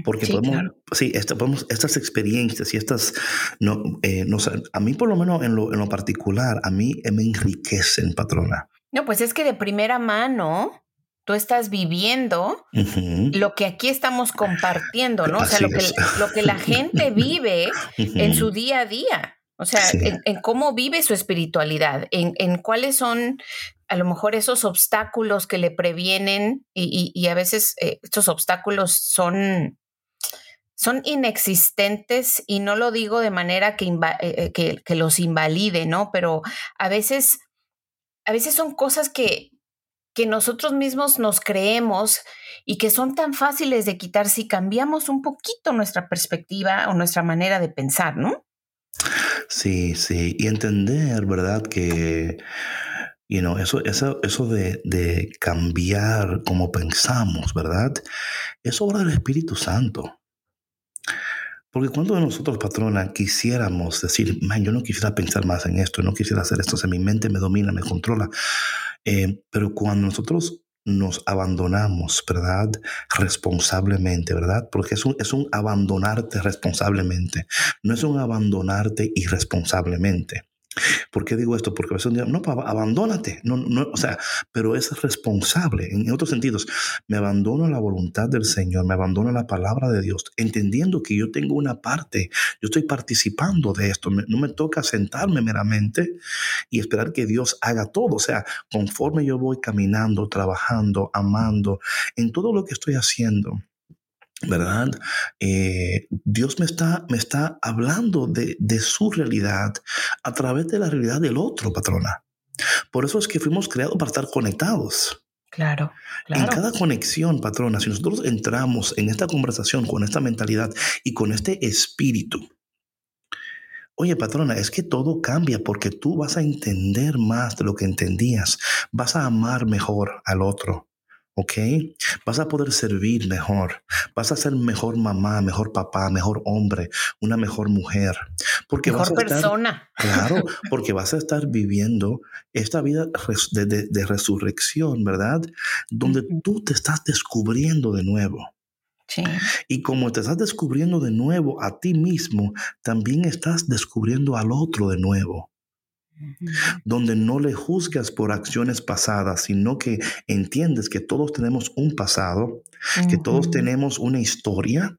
Porque podemos, sí, podemos, estas experiencias y estas, no, eh, no, a mí por lo menos en lo, en lo particular, a mí me enriquecen, patrona. No, pues es que de primera mano tú estás viviendo lo que aquí estamos compartiendo, ¿no? o sea, lo que, lo que, la gente vive en su día a día. O sea, en, cómo vive su espiritualidad, en, en, cuáles son a lo mejor esos obstáculos que le previenen y, a veces eh, estos obstáculos son, son inexistentes y no lo digo de manera que, eh, eh, que, que los invalide, ¿no? Pero a veces, a veces son cosas que, que nosotros mismos nos creemos y que son tan fáciles de quitar si cambiamos un poquito nuestra perspectiva o nuestra manera de pensar, ¿no? Sí, sí, y entender, ¿verdad? Que, you know, eso, eso, eso de, de cambiar como pensamos, ¿verdad? Es obra del Espíritu Santo. Porque cuando nosotros, patrona, quisiéramos decir, man, yo no quisiera pensar más en esto, no quisiera hacer esto, o sea, mi mente me domina, me controla, eh, pero cuando nosotros nos abandonamos, ¿verdad? Responsablemente, ¿verdad? Porque es un, es un abandonarte responsablemente, no es un abandonarte irresponsablemente. ¿Por qué digo esto? Porque a veces no, abandónate, no, no, o sea, pero es responsable. En otros sentidos, me abandono a la voluntad del Señor, me abandono a la palabra de Dios, entendiendo que yo tengo una parte, yo estoy participando de esto, no me toca sentarme meramente y esperar que Dios haga todo. O sea, conforme yo voy caminando, trabajando, amando, en todo lo que estoy haciendo, ¿verdad? Eh, Dios me está, me está hablando de, su realidad a través de la realidad del otro, patrona. Por eso es que fuimos creados para estar conectados. Claro, claro. En cada conexión, patrona, si nosotros entramos en esta conversación con esta mentalidad y con este espíritu, Oye, patrona, es que todo cambia porque tú vas a entender más de lo que entendías, vas a amar mejor al otro, ¿ok? Vas a poder servir mejor, vas a ser mejor mamá, mejor papá, mejor hombre, una mejor mujer. Porque mejor vas a persona. claro, porque vas a estar viviendo esta vida de, resurrección, ¿verdad? Donde tú te estás descubriendo de nuevo. Sí. Y como te estás descubriendo de nuevo a ti mismo, también estás descubriendo al otro de nuevo donde no le juzgas por acciones pasadas, sino que entiendes que todos tenemos un pasado, que todos tenemos una historia.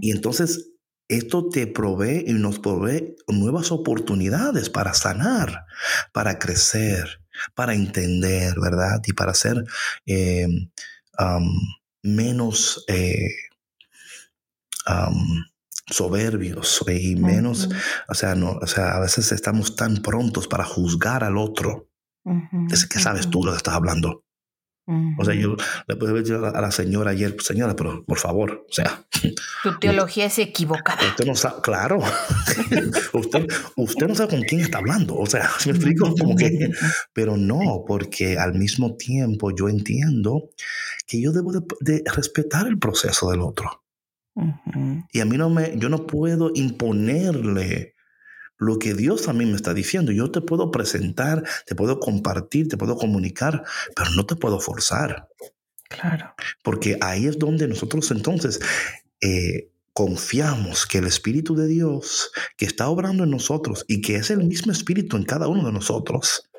Y entonces esto te provee y nos provee nuevas oportunidades para sanar, para crecer, para entender, ¿verdad? Y para ser em, menos... Eh, soberbios y menos, o sea, no, o sea, a veces estamos tan prontos para juzgar al otro. Es que sabes tú lo que estás hablando. O sea, yo le puedo decir a la señora ayer, señora, pero por favor, o sea. Tu teología es equivocada. Usted no sabe, claro. usted, usted no sabe con quién está hablando. O sea, me explico? Como que, pero no, porque al mismo tiempo yo entiendo que yo debo de respetar el proceso del otro. Y a mí no me, yo no puedo imponerle lo que Dios a mí me está diciendo. Yo te puedo presentar, te puedo compartir, te puedo comunicar, pero no te puedo forzar. Claro. Porque ahí es donde nosotros entonces eh, confiamos que el Espíritu de Dios que está obrando en nosotros y que es el mismo Espíritu en cada uno de nosotros,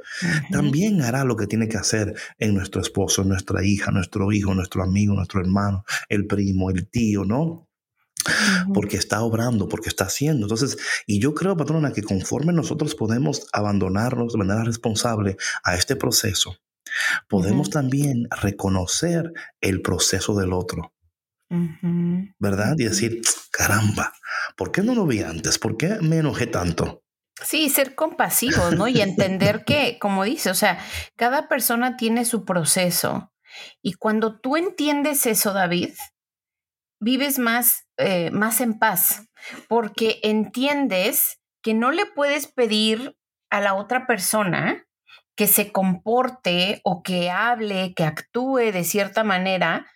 también hará lo que tiene que hacer en nuestro esposo, nuestra hija, nuestro hijo, nuestro amigo, nuestro hermano, el primo, el tío, ¿no? Porque está obrando, porque está haciendo. Entonces, y yo creo, patrona, que conforme nosotros podemos abandonarnos de manera responsable a este proceso, podemos también reconocer el proceso del otro. ¿Verdad? Y decir, caramba, ¿por qué no lo vi antes? ¿Por qué me enojé tanto? Sí, ser compasivos, ¿no? Y entender que, como dice, o sea, cada persona tiene su proceso. Y cuando tú entiendes eso, David, vives más, eh, más en paz, porque entiendes que no le puedes pedir a la otra persona que se comporte o que hable, que actúe de cierta manera,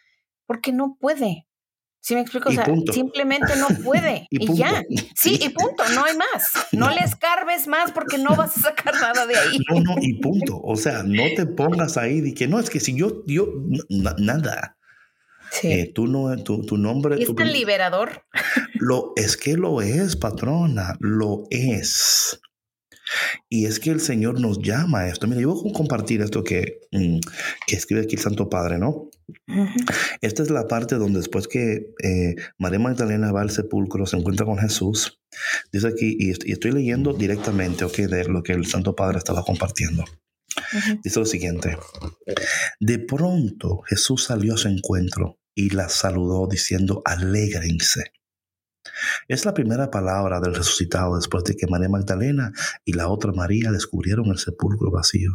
porque no puede. ¿Sí me explico? O sea, simplemente no puede. y, ya. Sí, y punto. No hay más. No, le escarbes más porque no vas a sacar nada de ahí. No, no, y punto. O sea, no te pongas ahí de que no, es que si yo, yo, nada. Sí. Eh, tú no, tu, tu nombre. ¿Y es tan liberador? Lo, es que lo es, patrona. Lo es. Y es que el Señor nos llama a esto. Mira, yo voy a compartir esto que, mm, que escribe aquí el Santo Padre, ¿no? Esta es la parte donde después que eh, María Magdalena va al sepulcro, se encuentra con Jesús. Dice aquí, y, estoy leyendo directamente, ok, de lo que el Santo Padre estaba compartiendo. Dice lo siguiente. De pronto Jesús salió a su encuentro y la saludó diciendo, alégrense. Es la primera palabra del resucitado después de que María Magdalena y la otra María descubrieron el sepulcro vacío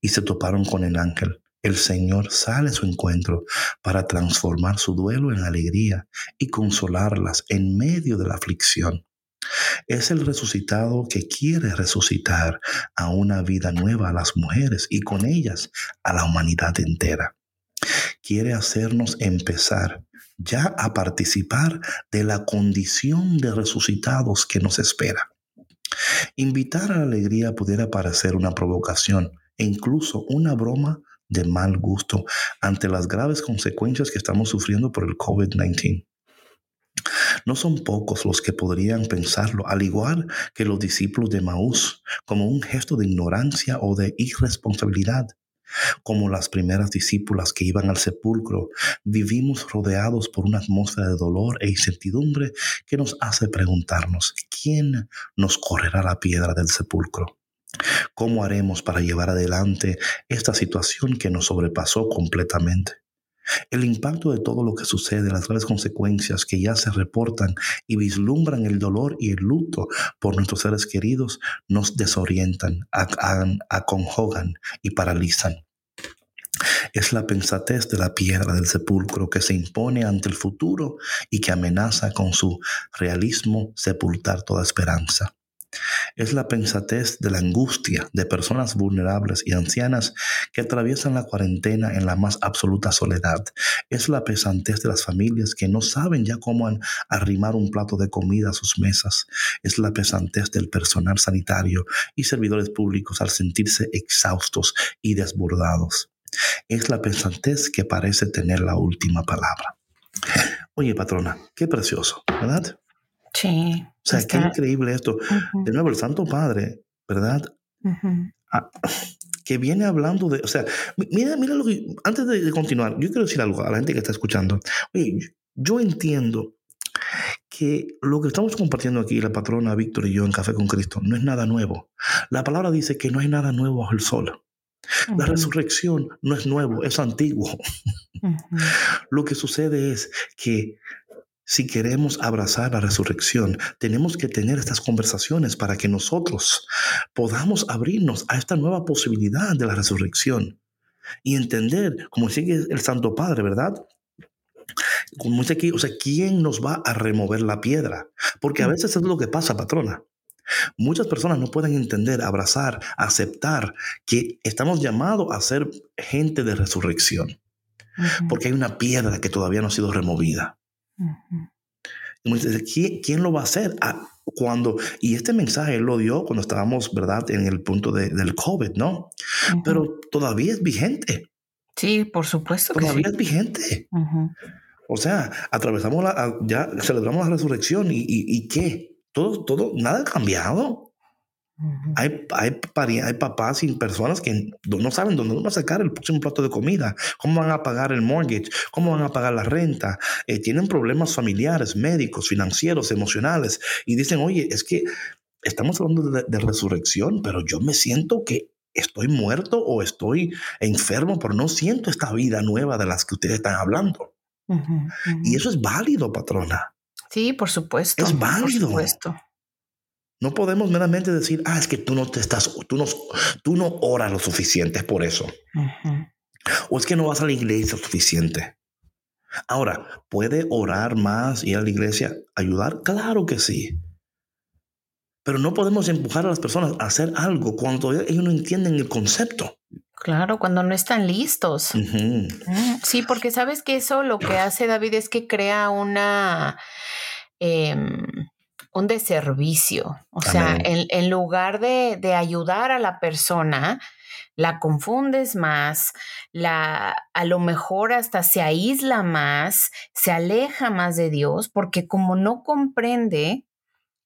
y se toparon con el ángel. El Señor sale a su encuentro para transformar su duelo en alegría y consolarlas en medio de la aflicción. Es el resucitado que quiere resucitar a una vida nueva a las mujeres y con ellas a la humanidad entera. Quiere hacernos empezar ya a participar de la condición de resucitados que nos espera. Invitar a la alegría pudiera parecer una provocación e incluso una broma de mal gusto ante las graves consecuencias que estamos sufriendo por el COVID-19. No son pocos los que podrían pensarlo, al igual que los discípulos de Maús, como un gesto de ignorancia o de irresponsabilidad. Como las primeras discípulas que iban al sepulcro, vivimos rodeados por una atmósfera de dolor e incertidumbre que nos hace preguntarnos, ¿quién nos correrá la piedra del sepulcro? ¿Cómo haremos para llevar adelante esta situación que nos sobrepasó completamente? El impacto de todo lo que sucede, las graves consecuencias que ya se reportan y vislumbran el dolor y el luto por nuestros seres queridos, nos desorientan, aconjogan y paralizan. Es la pensatez de la piedra del sepulcro que se impone ante el futuro y que amenaza con su realismo sepultar toda esperanza. Es la pensatez de la angustia de personas vulnerables y ancianas que atraviesan la cuarentena en la más absoluta soledad. Es la pesantez de las familias que no saben ya cómo arrimar un plato de comida a sus mesas. Es la pesantez del personal sanitario y servidores públicos al sentirse exhaustos y desbordados. Es la pesantez que parece tener la última palabra. Oye, patrona, qué precioso, ¿verdad? Sí. O sea, qué increíble esto. De nuevo, el Santo Padre, ¿verdad? Ah, que viene hablando de, o sea, mira, mira lo que, antes de, continuar, yo quiero decir algo a la gente que está escuchando. Oye, yo entiendo que lo que estamos compartiendo aquí, la patrona Víctor y yo en Café con Cristo, no es nada nuevo. La palabra dice que no hay nada nuevo bajo el sol. La resurrección no es nuevo, es antiguo. Lo que sucede es que si queremos abrazar la resurrección, tenemos que tener estas conversaciones para que nosotros podamos abrirnos a esta nueva posibilidad de la resurrección y entender, como sigue el Santo Padre, ¿verdad? Como dice aquí, o sea, ¿quién nos va a remover la piedra? Porque a mm. veces es lo que pasa, patrona. Muchas personas no pueden entender, abrazar, aceptar que estamos llamados a ser gente de resurrección. Porque hay una piedra que todavía no ha sido removida. ¿Quién, lo va a hacer? Ah, cuando, y este mensaje él lo dio cuando estábamos, ¿verdad?, en el punto del COVID, ¿no? Pero todavía es vigente. Sí, por supuesto. Todavía es vigente. O sea, atravesamos la, ya celebramos la resurrección y, y, qué? Todo, todo, nada ha cambiado. Hay, hay, hay, papás y personas que no saben dónde van a sacar el próximo plato de comida, cómo van a pagar el mortgage, cómo van a pagar la renta. Eh, tienen problemas familiares, médicos, financieros, emocionales y dicen, oye, es que estamos hablando de, resurrección, pero yo me siento que estoy muerto o estoy enfermo, pero no siento esta vida nueva de las que ustedes están hablando. Y eso es válido, patrona. Sí, por supuesto. Es válido. Por supuesto. No podemos meramente decir, ah, es que tú no te estás, tú no, tú no oras lo suficiente por eso. O es que no vas a la iglesia lo suficiente. Ahora, ¿puede orar más, ir a la iglesia, ayudar? Claro que sí. Pero no podemos empujar a las personas a hacer algo cuando ellos no entienden el concepto. Claro, cuando no están listos. Mm, sí, porque sabes que eso lo que hace David es que crea una em, un deservicio. O sea, en, lugar de, de, ayudar a la persona, la confundes más, la a lo mejor hasta se aísla más, se aleja más de Dios, porque como no comprende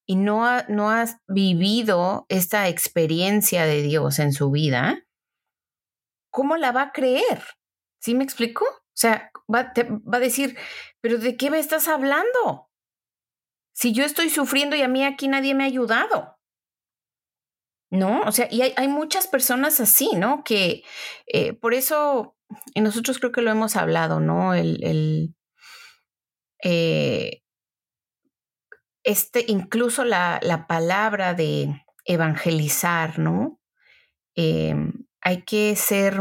y no, ha, no has vivido esta experiencia de Dios en su vida, ¿cómo la va a creer? ¿Sí me explico? O sea, va, va a decir, pero ¿de qué me estás hablando? Si yo estoy sufriendo y a mí aquí nadie me ha ayudado. ¿No? O sea, y hay, hay muchas personas así, ¿no? Que eh, por eso, y nosotros creo que lo hemos hablado, ¿no? El, el eh, este, incluso la, la, palabra de evangelizar, ¿no? Eh, hay que ser,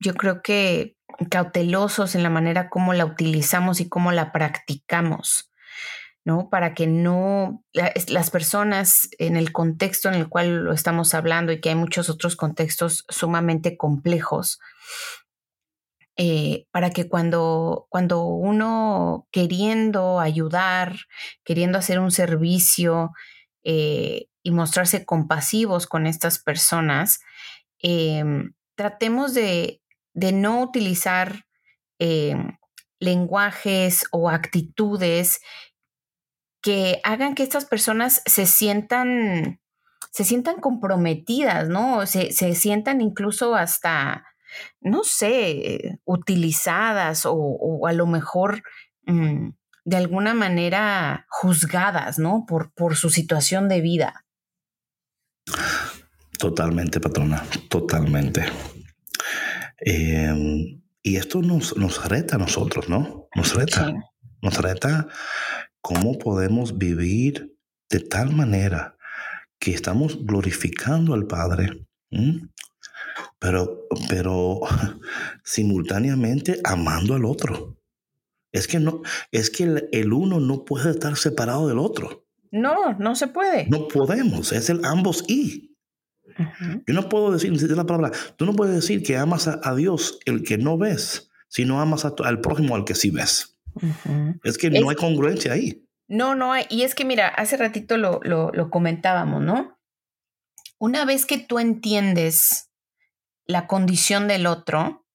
yo creo que cautelosos en la manera como la utilizamos y cómo la practicamos, ¿no? Para que no las personas en el contexto en el cual lo estamos hablando y que hay muchos otros contextos sumamente complejos, eh, para que cuando, cuando uno queriendo ayudar, queriendo hacer un servicio eh, y mostrarse compasivos con estas personas, Em, tratemos de, no utilizar em, lenguajes o actitudes que hagan que estas personas se sientan, se sientan comprometidas, ¿no? Se, sientan incluso hasta, no sé, utilizadas o, a lo mejor mm, de alguna manera juzgadas, ¿no? Por, por su situación de vida. Totalmente, patrona, totalmente. Em, y esto nos, nos reta a nosotros, ¿no? Nos reta. Nos reta cómo podemos vivir de tal manera que estamos glorificando al Padre, pero, pero simultáneamente amando al otro. Es que no, es que el, el, uno no puede estar separado del otro. No, no se puede. No podemos, es el ambos y. Yo no puedo decir, la palabra, tú no puedes decir que amas a, Dios el que no ves, si no amas al prójimo al que sí ves. Es que no hay congruencia ahí. No, no hay. Y es que, mira, hace ratito lo, lo, comentábamos, ¿no? Una vez que tú entiendes la condición del otro,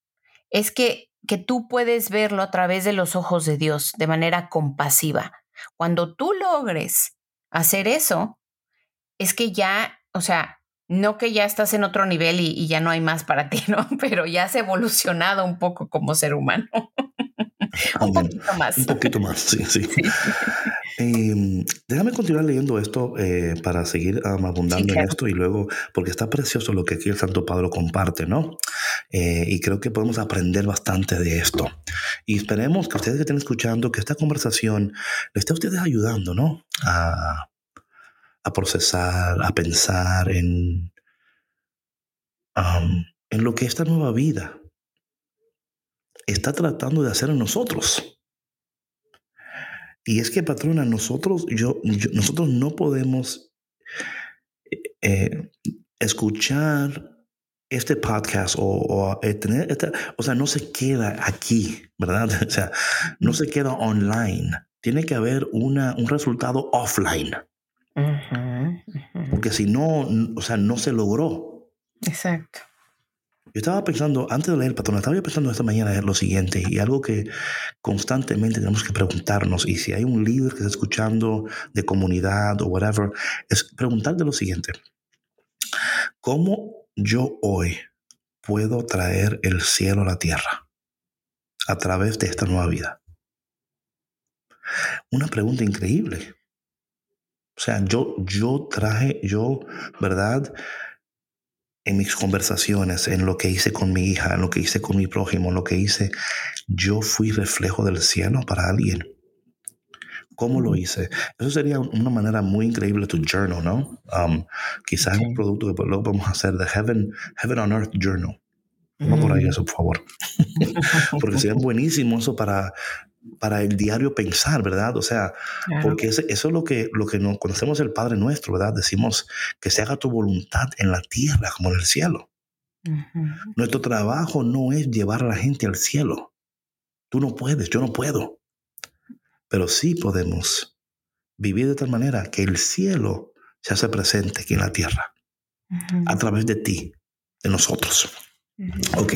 es que, que tú puedes verlo a través de los ojos de Dios de manera compasiva. Cuando tú logres hacer eso, es que ya, o sea, no que ya estás en otro nivel y, ya no hay más para ti, ¿no? Pero ya has evolucionado un poco como ser humano. un poquito más. Un poquito más, sí, sí. Em, déjame continuar leyendo esto eh, para seguir abundando en esto y luego, porque está precioso lo que aquí el Santo Padre comparte, ¿no? Eh, y creo que podemos aprender bastante de esto. Y esperemos que ustedes que estén escuchando, que esta conversación le esté a ustedes ayudando, ¿no? A, a procesar, a pensar en, en lo que esta nueva vida está tratando de hacer en nosotros. Y es que, patrona, nosotros, yo, nosotros no podemos eh, eh, escuchar este podcast o, eh, tener o sea, no se queda aquí, ¿verdad? O sea, no se queda online. Tiene que haber una, un resultado offline. Porque si no, o sea, no se logró. Exacto. Yo estaba pensando, antes de leer el patrón, estaba pensando esta mañana lo siguiente, y algo que constantemente tenemos que preguntarnos, y si hay un líder que está escuchando de comunidad o whatever, es preguntarte lo siguiente. ¿Cómo yo hoy puedo traer el cielo a la tierra a través de esta nueva vida? Una pregunta increíble. O sea, yo, yo traje, yo, ¿verdad? En mis conversaciones, en lo que hice con mi hija, en lo que hice con mi prójimo, en lo que hice, yo fui reflejo del cielo para alguien. ¿Cómo lo hice? Eso sería una manera muy increíble tu journal, ¿no? Um, quizás un producto que luego podemos hacer de Heaven, Heaven on Earth Journal. No por ahí eso, por favor. porque sería buenísimo eso para, para el diario pensar, ¿verdad? O sea, porque eso, es lo que, lo que nos conocemos el Padre Nuestro, ¿verdad? Decimos que se haga tu voluntad en la tierra como en el cielo. Nuestro trabajo no es llevar a la gente al cielo. Tú no puedes, yo no puedo. Pero sí podemos vivir de tal manera que el cielo se hace presente aquí en la tierra. A través de ti, de nosotros. Ok,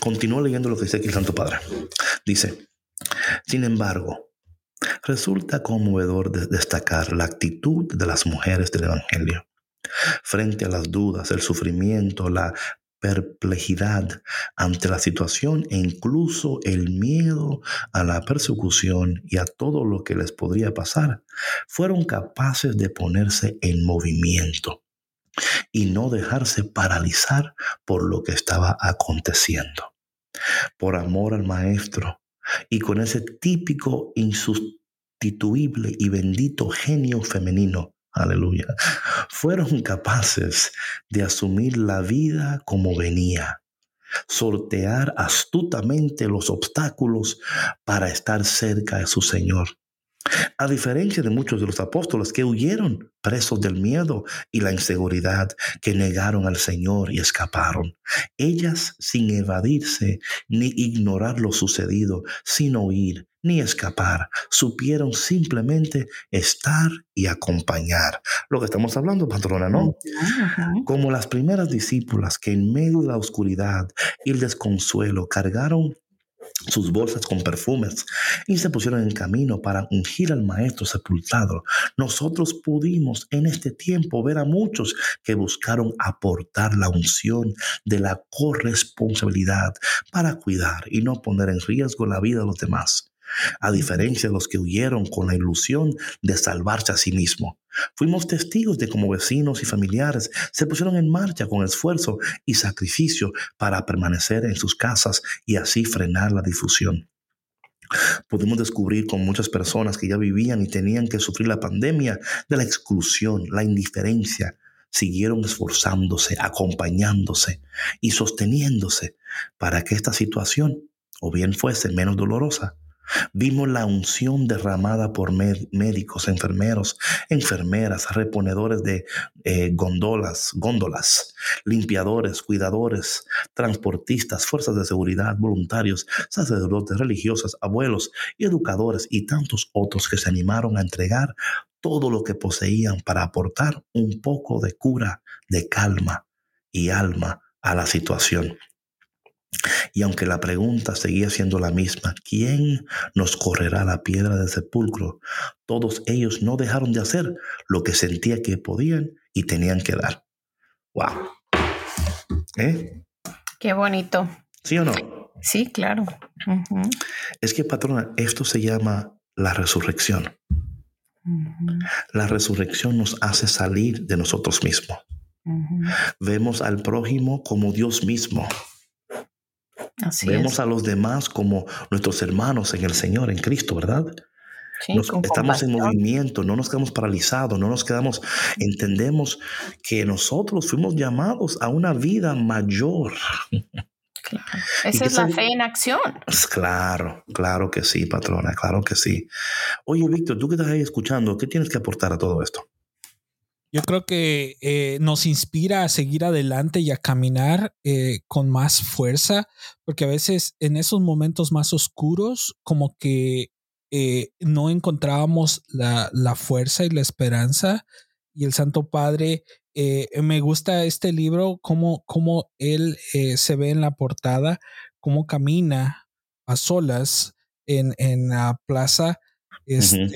continúo leyendo lo que dice aquí el Santo Padre. Dice, sin embargo, resulta conmovedor destacar la actitud de las mujeres del Evangelio frente a las dudas, el sufrimiento, la perplejidad ante la situación e incluso el miedo a la persecución y a todo lo que les podría pasar, fueron capaces de ponerse en movimiento y no dejarse paralizar por lo que estaba aconteciendo. Por amor al Maestro y con ese típico insustituible y bendito genio femenino, aleluya, fueron capaces de asumir la vida como venía, sortear astutamente los obstáculos para estar cerca de su Señor a diferencia de muchos de los apóstoles que huyeron presos del miedo y la inseguridad, que negaron al Señor y escaparon, ellas sin evadirse ni ignorar lo sucedido, sin oír ni escapar, supieron simplemente estar y acompañar. Lo que estamos hablando, patrona, ¿no? Como las primeras discípulas que en medio de la oscuridad y el desconsuelo cargaron sus bolsas con perfumes y se pusieron en camino para ungir al maestro sepultado. Nosotros pudimos en este tiempo ver a muchos que buscaron aportar la unción de la corresponsabilidad para cuidar y no poner en riesgo la vida de los demás a diferencia de los que huyeron con la ilusión de salvarse a sí mismo. Fuimos testigos de cómo vecinos y familiares se pusieron en marcha con esfuerzo y sacrificio para permanecer en sus casas y así frenar la difusión. Pudimos descubrir con muchas personas que ya vivían y tenían que sufrir la pandemia de la exclusión, la indiferencia, siguieron esforzándose, acompañándose y sosteniéndose para que esta situación o bien fuese menos dolorosa Vimos la unción derramada por médicos, enfermeros, enfermeras, reponedores de eh, góndolas, limpiadores, cuidadores, transportistas, fuerzas de seguridad, voluntarios, sacerdotes, religiosas, abuelos y educadores y tantos otros que se animaron a entregar todo lo que poseían para aportar un poco de cura, de calma y alma a la situación. Y aunque la pregunta seguía siendo la misma, ¿quién nos correrá la piedra del sepulcro? Todos ellos no dejaron de hacer lo que sentía que podían y tenían que dar. ¡Wow! ¿Eh? Qué bonito. ¿Sí o no? Sí, claro. Es que, patrona, esto se llama la resurrección. La resurrección nos hace salir de nosotros mismos. Vemos al prójimo como Dios mismo. Vemos a los demás como nuestros hermanos en el Señor, en Cristo, ¿verdad? estamos en movimiento, no nos quedamos paralizados, no nos quedamos, entendemos que nosotros fuimos llamados a una vida mayor. Esa es la fe en acción. Claro, claro que sí, patrona, claro que sí. Oye, Víctor, tú que estás ahí escuchando, ¿qué tienes que aportar a todo esto? Yo creo que eh, nos inspira a seguir adelante y a caminar eh, con más fuerza, porque a veces en esos momentos más oscuros, como que eh, no encontrábamos la, la, fuerza y la esperanza. Y el Santo Padre, me gusta este libro, cómo, cómo él se ve en la portada, cómo camina a solas en, en la plaza este,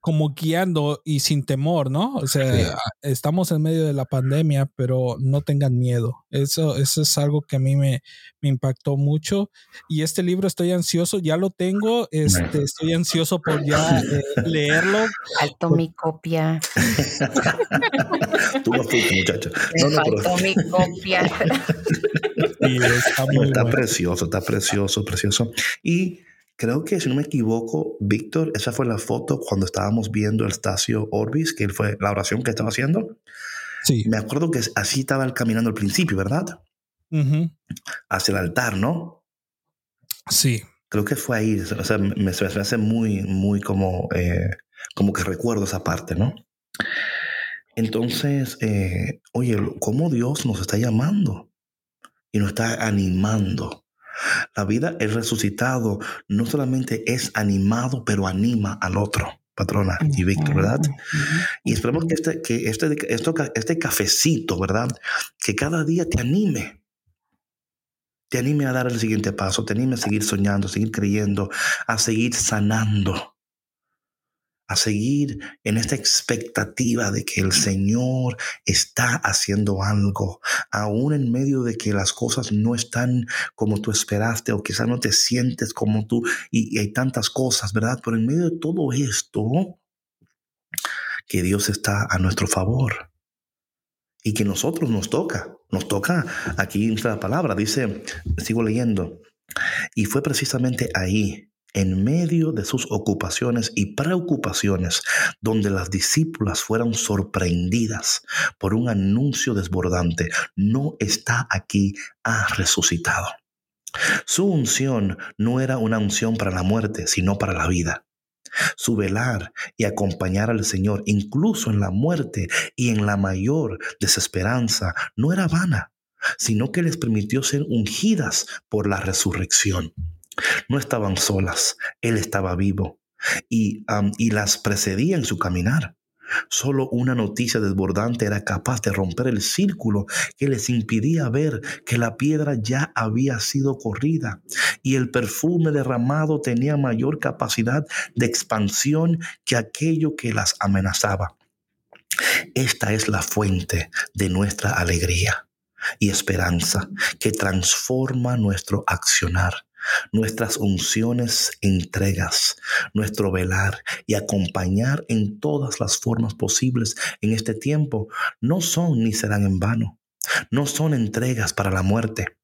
como, guiando y sin temor, ¿no? O sea, estamos en medio de la pandemia, pero no tengan miedo. Eso, eso es algo que a mí me, me impactó mucho. Y este libro estoy ansioso, ya lo tengo, este, estoy ansioso por ya eh, leerlo. Faltó mi copia. Tú vas muchacho. No, faltó mi copia. está, está precioso, está precioso, precioso. Y Creo que, si no me equivoco, Víctor, esa fue la foto cuando estábamos viendo el Estacio Orbis, que fue la oración que estaba haciendo. Sí. Me acuerdo que así estaba él caminando al principio, ¿verdad? Hacia el altar, ¿no? Sí. Creo que fue ahí. O sea, me, me hace muy, muy como, eh, como que recuerdo esa parte, ¿no? Entonces, eh, oye, ¿cómo Dios nos está llamando? Y nos está animando. La vida, el resucitado, no solamente es animado, pero anima al otro, patrona y Víctor, ¿verdad? Y esperemos que este, que este, esto, este cafecito, ¿verdad? Que cada día te anime. Te anime a dar el siguiente paso, te anime a seguir soñando, a seguir creyendo, a seguir sanando a seguir en esta expectativa de que el Señor está haciendo algo, aún en medio de que las cosas no están como tú esperaste o quizás no te sientes como tú y, hay tantas cosas, ¿verdad? Pero en medio de todo esto, que Dios está a nuestro favor y que nosotros nos toca, nos toca, aquí en la palabra, dice, sigo leyendo, y fue precisamente ahí en medio de sus ocupaciones y preocupaciones, donde las discípulas fueron sorprendidas por un anuncio desbordante, no está aquí, ha resucitado. Su unción no era una unción para la muerte, sino para la vida. Su velar y acompañar al Señor, incluso en la muerte y en la mayor desesperanza, no era vana, sino que les permitió ser ungidas por la resurrección. No estaban solas, Él estaba vivo y, y las precedía en su caminar. Solo una noticia desbordante era capaz de romper el círculo que les impidía ver que la piedra ya había sido corrida y el perfume derramado tenía mayor capacidad de expansión que aquello que las amenazaba. Esta es la fuente de nuestra alegría y esperanza que transforma nuestro accionar nuestras unciones, entregas, nuestro velar y acompañar en todas las formas posibles en este tiempo no son ni serán en vano. No son entregas para la muerte,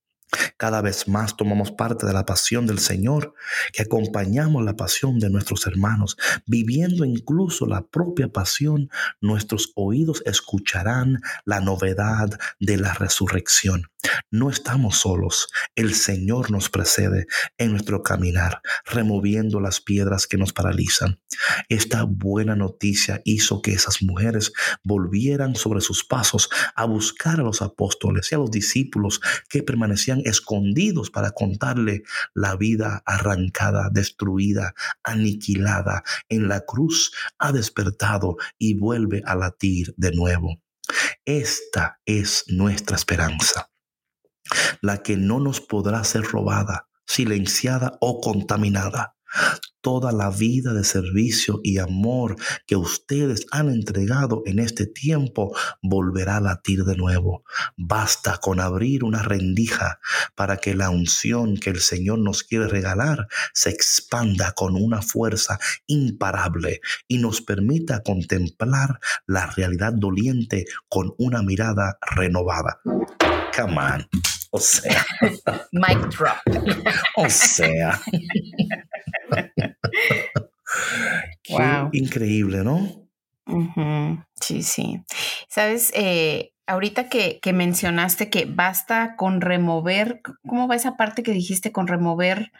cada vez más tomamos parte de la pasión del Señor, que acompañamos la pasión de nuestros hermanos, viviendo incluso la propia pasión, nuestros oídos escucharán la novedad de la resurrección. No estamos solos, el Señor nos precede en nuestro caminar, removiendo las piedras que nos paralizan. Esta buena noticia hizo que esas mujeres volvieran sobre sus pasos a buscar a los apóstoles y a los discípulos que permanecían escondidos para contarle la vida arrancada, destruida, aniquilada en la cruz, ha despertado y vuelve a latir de nuevo. Esta es nuestra esperanza, la que no nos podrá ser robada, silenciada o contaminada toda la vida de servicio y amor que ustedes han entregado en este tiempo volverá a latir de nuevo. Basta con abrir una rendija para que la unción que el Señor nos quiere regalar se expanda con una fuerza imparable y nos permita contemplar la realidad doliente con una mirada renovada. Come on. O sea. Mic drop. O sea. wow. increíble, ¿no? Sí, sí. Sabes, eh, ahorita que, mencionaste que basta con remover, ¿cómo va esa parte que dijiste con remover?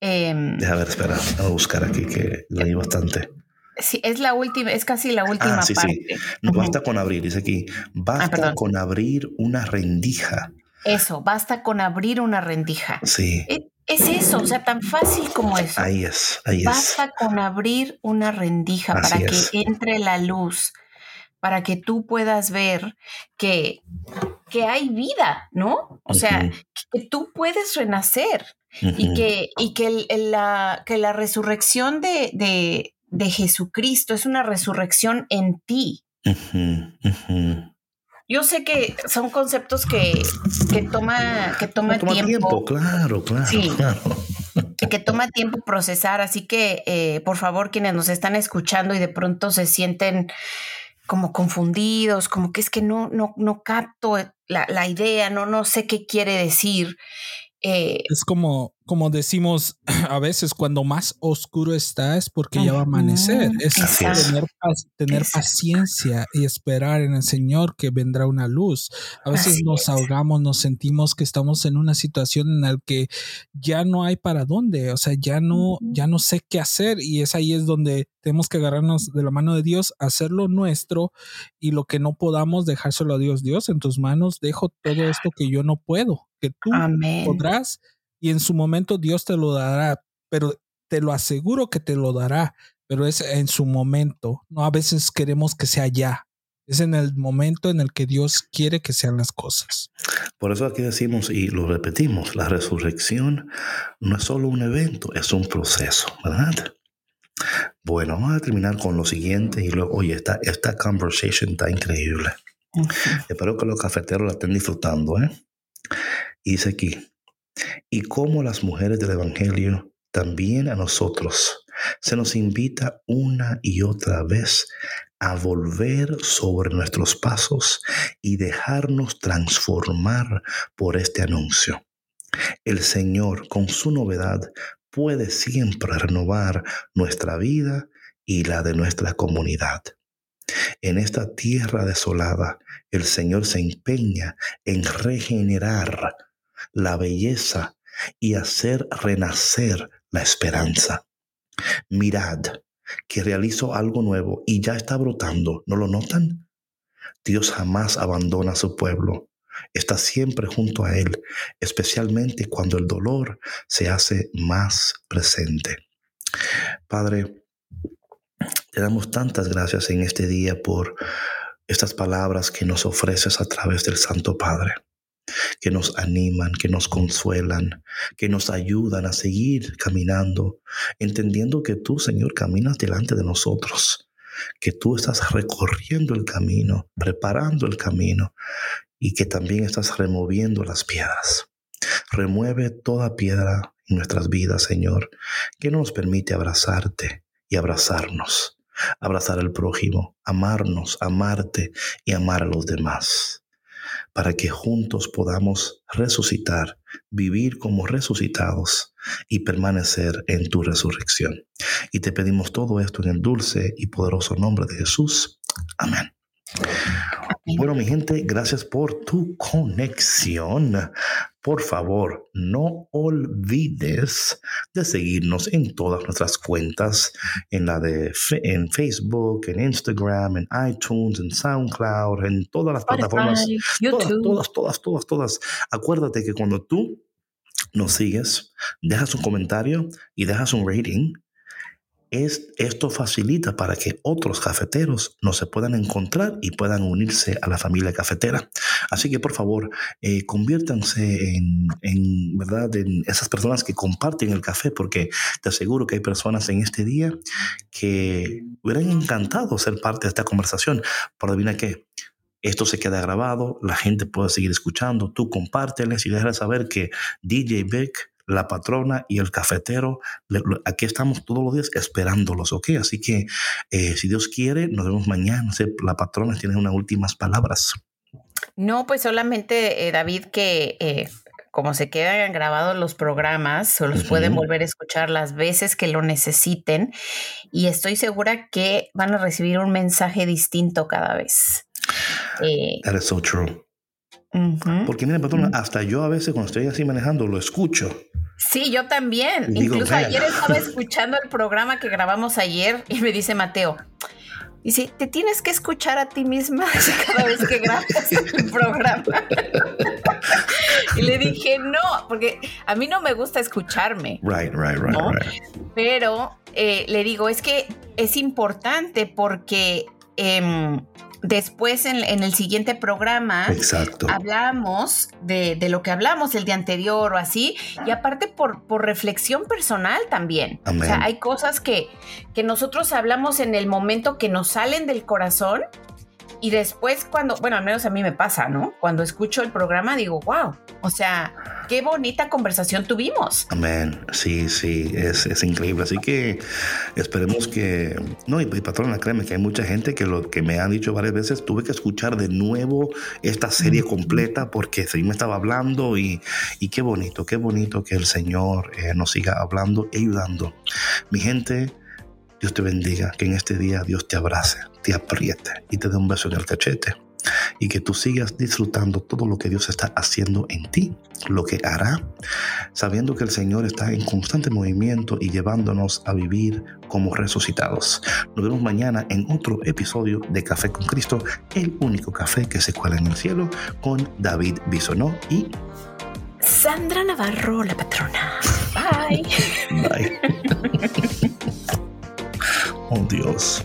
Eh, Deja ver, espera, voy a buscar aquí que leí bastante. Sí, es la última, es casi la última ah, sí, parte. Sí. No basta con abrir, dice aquí, basta ah, con abrir una rendija eso, basta con abrir una rendija. Sí. E, es, eso, o sea, tan fácil como eso. Ahí es, ahí basta es. Basta con abrir una rendija para que entre la luz, para que tú puedas ver que, que hay vida, ¿no? O sea, que tú puedes renacer y que, y que, la, que la resurrección de, de, de, Jesucristo es una resurrección en ti. Yo sé que son conceptos que, que toma, que toma, tiempo. Claro, claro, sí, claro. Que toma tiempo procesar. Así que, eh, por favor, quienes nos están escuchando y de pronto se sienten como confundidos, como que es que no, no, no capto la, la idea, no, no sé qué quiere decir. Eh, es como, como decimos a veces, cuando más oscuro está es porque ya va a amanecer. Es tener, tener paciencia y esperar en el Señor que vendrá una luz. A veces nos ahogamos, nos sentimos que estamos en una situación en la que ya no hay para dónde, o sea, ya no, ya no sé qué hacer y es ahí es donde tenemos que agarrarnos de la mano de Dios, hacerlo nuestro y lo que no podamos dejárselo a Dios. Dios, en tus manos dejo todo esto que yo no puedo que tú podrás y en su momento Dios te lo dará, pero te lo aseguro que te lo dará, pero es en su momento, no a veces queremos que sea ya. Es en el momento en el que Dios quiere que sean las cosas. Por eso aquí decimos y lo repetimos, la resurrección no es solo un evento, es un proceso, ¿verdad? Bueno, vamos a terminar con lo siguiente y luego, oye, esta, esta conversation está increíble. Espero que los cafeteros la estén disfrutando, ¿eh? Y dice aquí, y como las mujeres del Evangelio, también a nosotros se nos invita una y otra vez a volver sobre nuestros pasos y dejarnos transformar por este anuncio. El Señor, con su novedad, puede siempre renovar nuestra vida y la de nuestra comunidad. En esta tierra desolada, el Señor se empeña en regenerar la belleza y hacer renacer la esperanza. Mirad que realizo algo nuevo y ya está brotando. ¿No lo notan? Dios jamás abandona a su pueblo. Está siempre junto a él, especialmente cuando el dolor se hace más presente. Padre, te damos tantas gracias en este día por estas palabras que nos ofreces a través del Santo Padre que nos animan, que nos consuelan, que nos ayudan a seguir caminando, entendiendo que tú, Señor, caminas delante de nosotros, que tú estás recorriendo el camino, preparando el camino y que también estás removiendo las piedras. Remueve toda piedra en nuestras vidas, Señor, que nos permite abrazarte y abrazarnos, abrazar al prójimo, amarnos, amarte y amar a los demás para que juntos podamos resucitar, vivir como resucitados y permanecer en tu resurrección. Y te pedimos todo esto en el dulce y poderoso nombre de Jesús. Amén. Bueno, mi gente, gracias por tu conexión. Por favor, no olvides de seguirnos en todas nuestras cuentas, en la de en Facebook, en Instagram, en iTunes, en SoundCloud, en todas las plataformas. Todas, todas, todas, todas, todas. Acuérdate que cuando tú nos sigues, dejas un comentario y dejas un rating, es, esto facilita para que otros cafeteros no se puedan encontrar y puedan unirse a la familia cafetera. Así que por favor, eh, conviértanse en, ¿verdad? en esas personas que comparten el café, porque te aseguro que hay personas en este día que hubieran encantado ser parte de esta conversación. Pero adivina qué, esto se queda grabado, la gente puede seguir escuchando, tú compárteles y déjales saber que DJ Beck la patrona y el cafetero. Aquí estamos todos los días esperándolos, ¿ok? Así que eh, si Dios quiere, nos vemos mañana. la patrona tiene unas últimas palabras. No, pues solamente, eh, David, que eh, como se quedan grabados los programas, se los pueden volver a escuchar las veces que lo necesiten y estoy segura que van a recibir un mensaje distinto cada vez. That is so true. Porque mira, patrona, hasta yo a veces cuando estoy así manejando lo escucho. Sí, yo también. Incluso ayer estaba escuchando el programa que grabamos ayer y me dice Mateo, dice, te tienes que escuchar a ti misma cada vez que grabas el programa. y le dije, no, porque a mí no me gusta escucharme. Right, right, right, right. Pero eh, le digo, es que es importante porque... Em, Después, en, el siguiente programa, hablamos de, lo que hablamos el día anterior o así, y aparte por, por reflexión personal también. O sea, hay cosas que, que nosotros hablamos en el momento que nos salen del corazón, y después cuando, bueno, al menos a mí me pasa, ¿no? Cuando escucho el programa digo, wow, o sea, qué bonita conversación tuvimos. Amén. Sí, sí, es, es increíble. Así que esperemos que, no, y, y patrona, créeme que hay mucha gente que lo que me han dicho varias veces, tuve que escuchar de nuevo esta serie completa porque se me estaba hablando y, y qué bonito, qué bonito que el Señor eh, nos siga hablando y ayudando. Mi gente, Dios te bendiga, que en este día Dios te abrace, te apriete y te dé un beso en el cachete. Y que tú sigas disfrutando todo lo que Dios está haciendo en ti, lo que hará, sabiendo que el Señor está en constante movimiento y llevándonos a vivir como resucitados. Nos vemos mañana en otro episodio de Café con Cristo, el único café que se cuela en el cielo, con David Bisonó y Sandra Navarro, la patrona. Bye. Bye. oh Dios.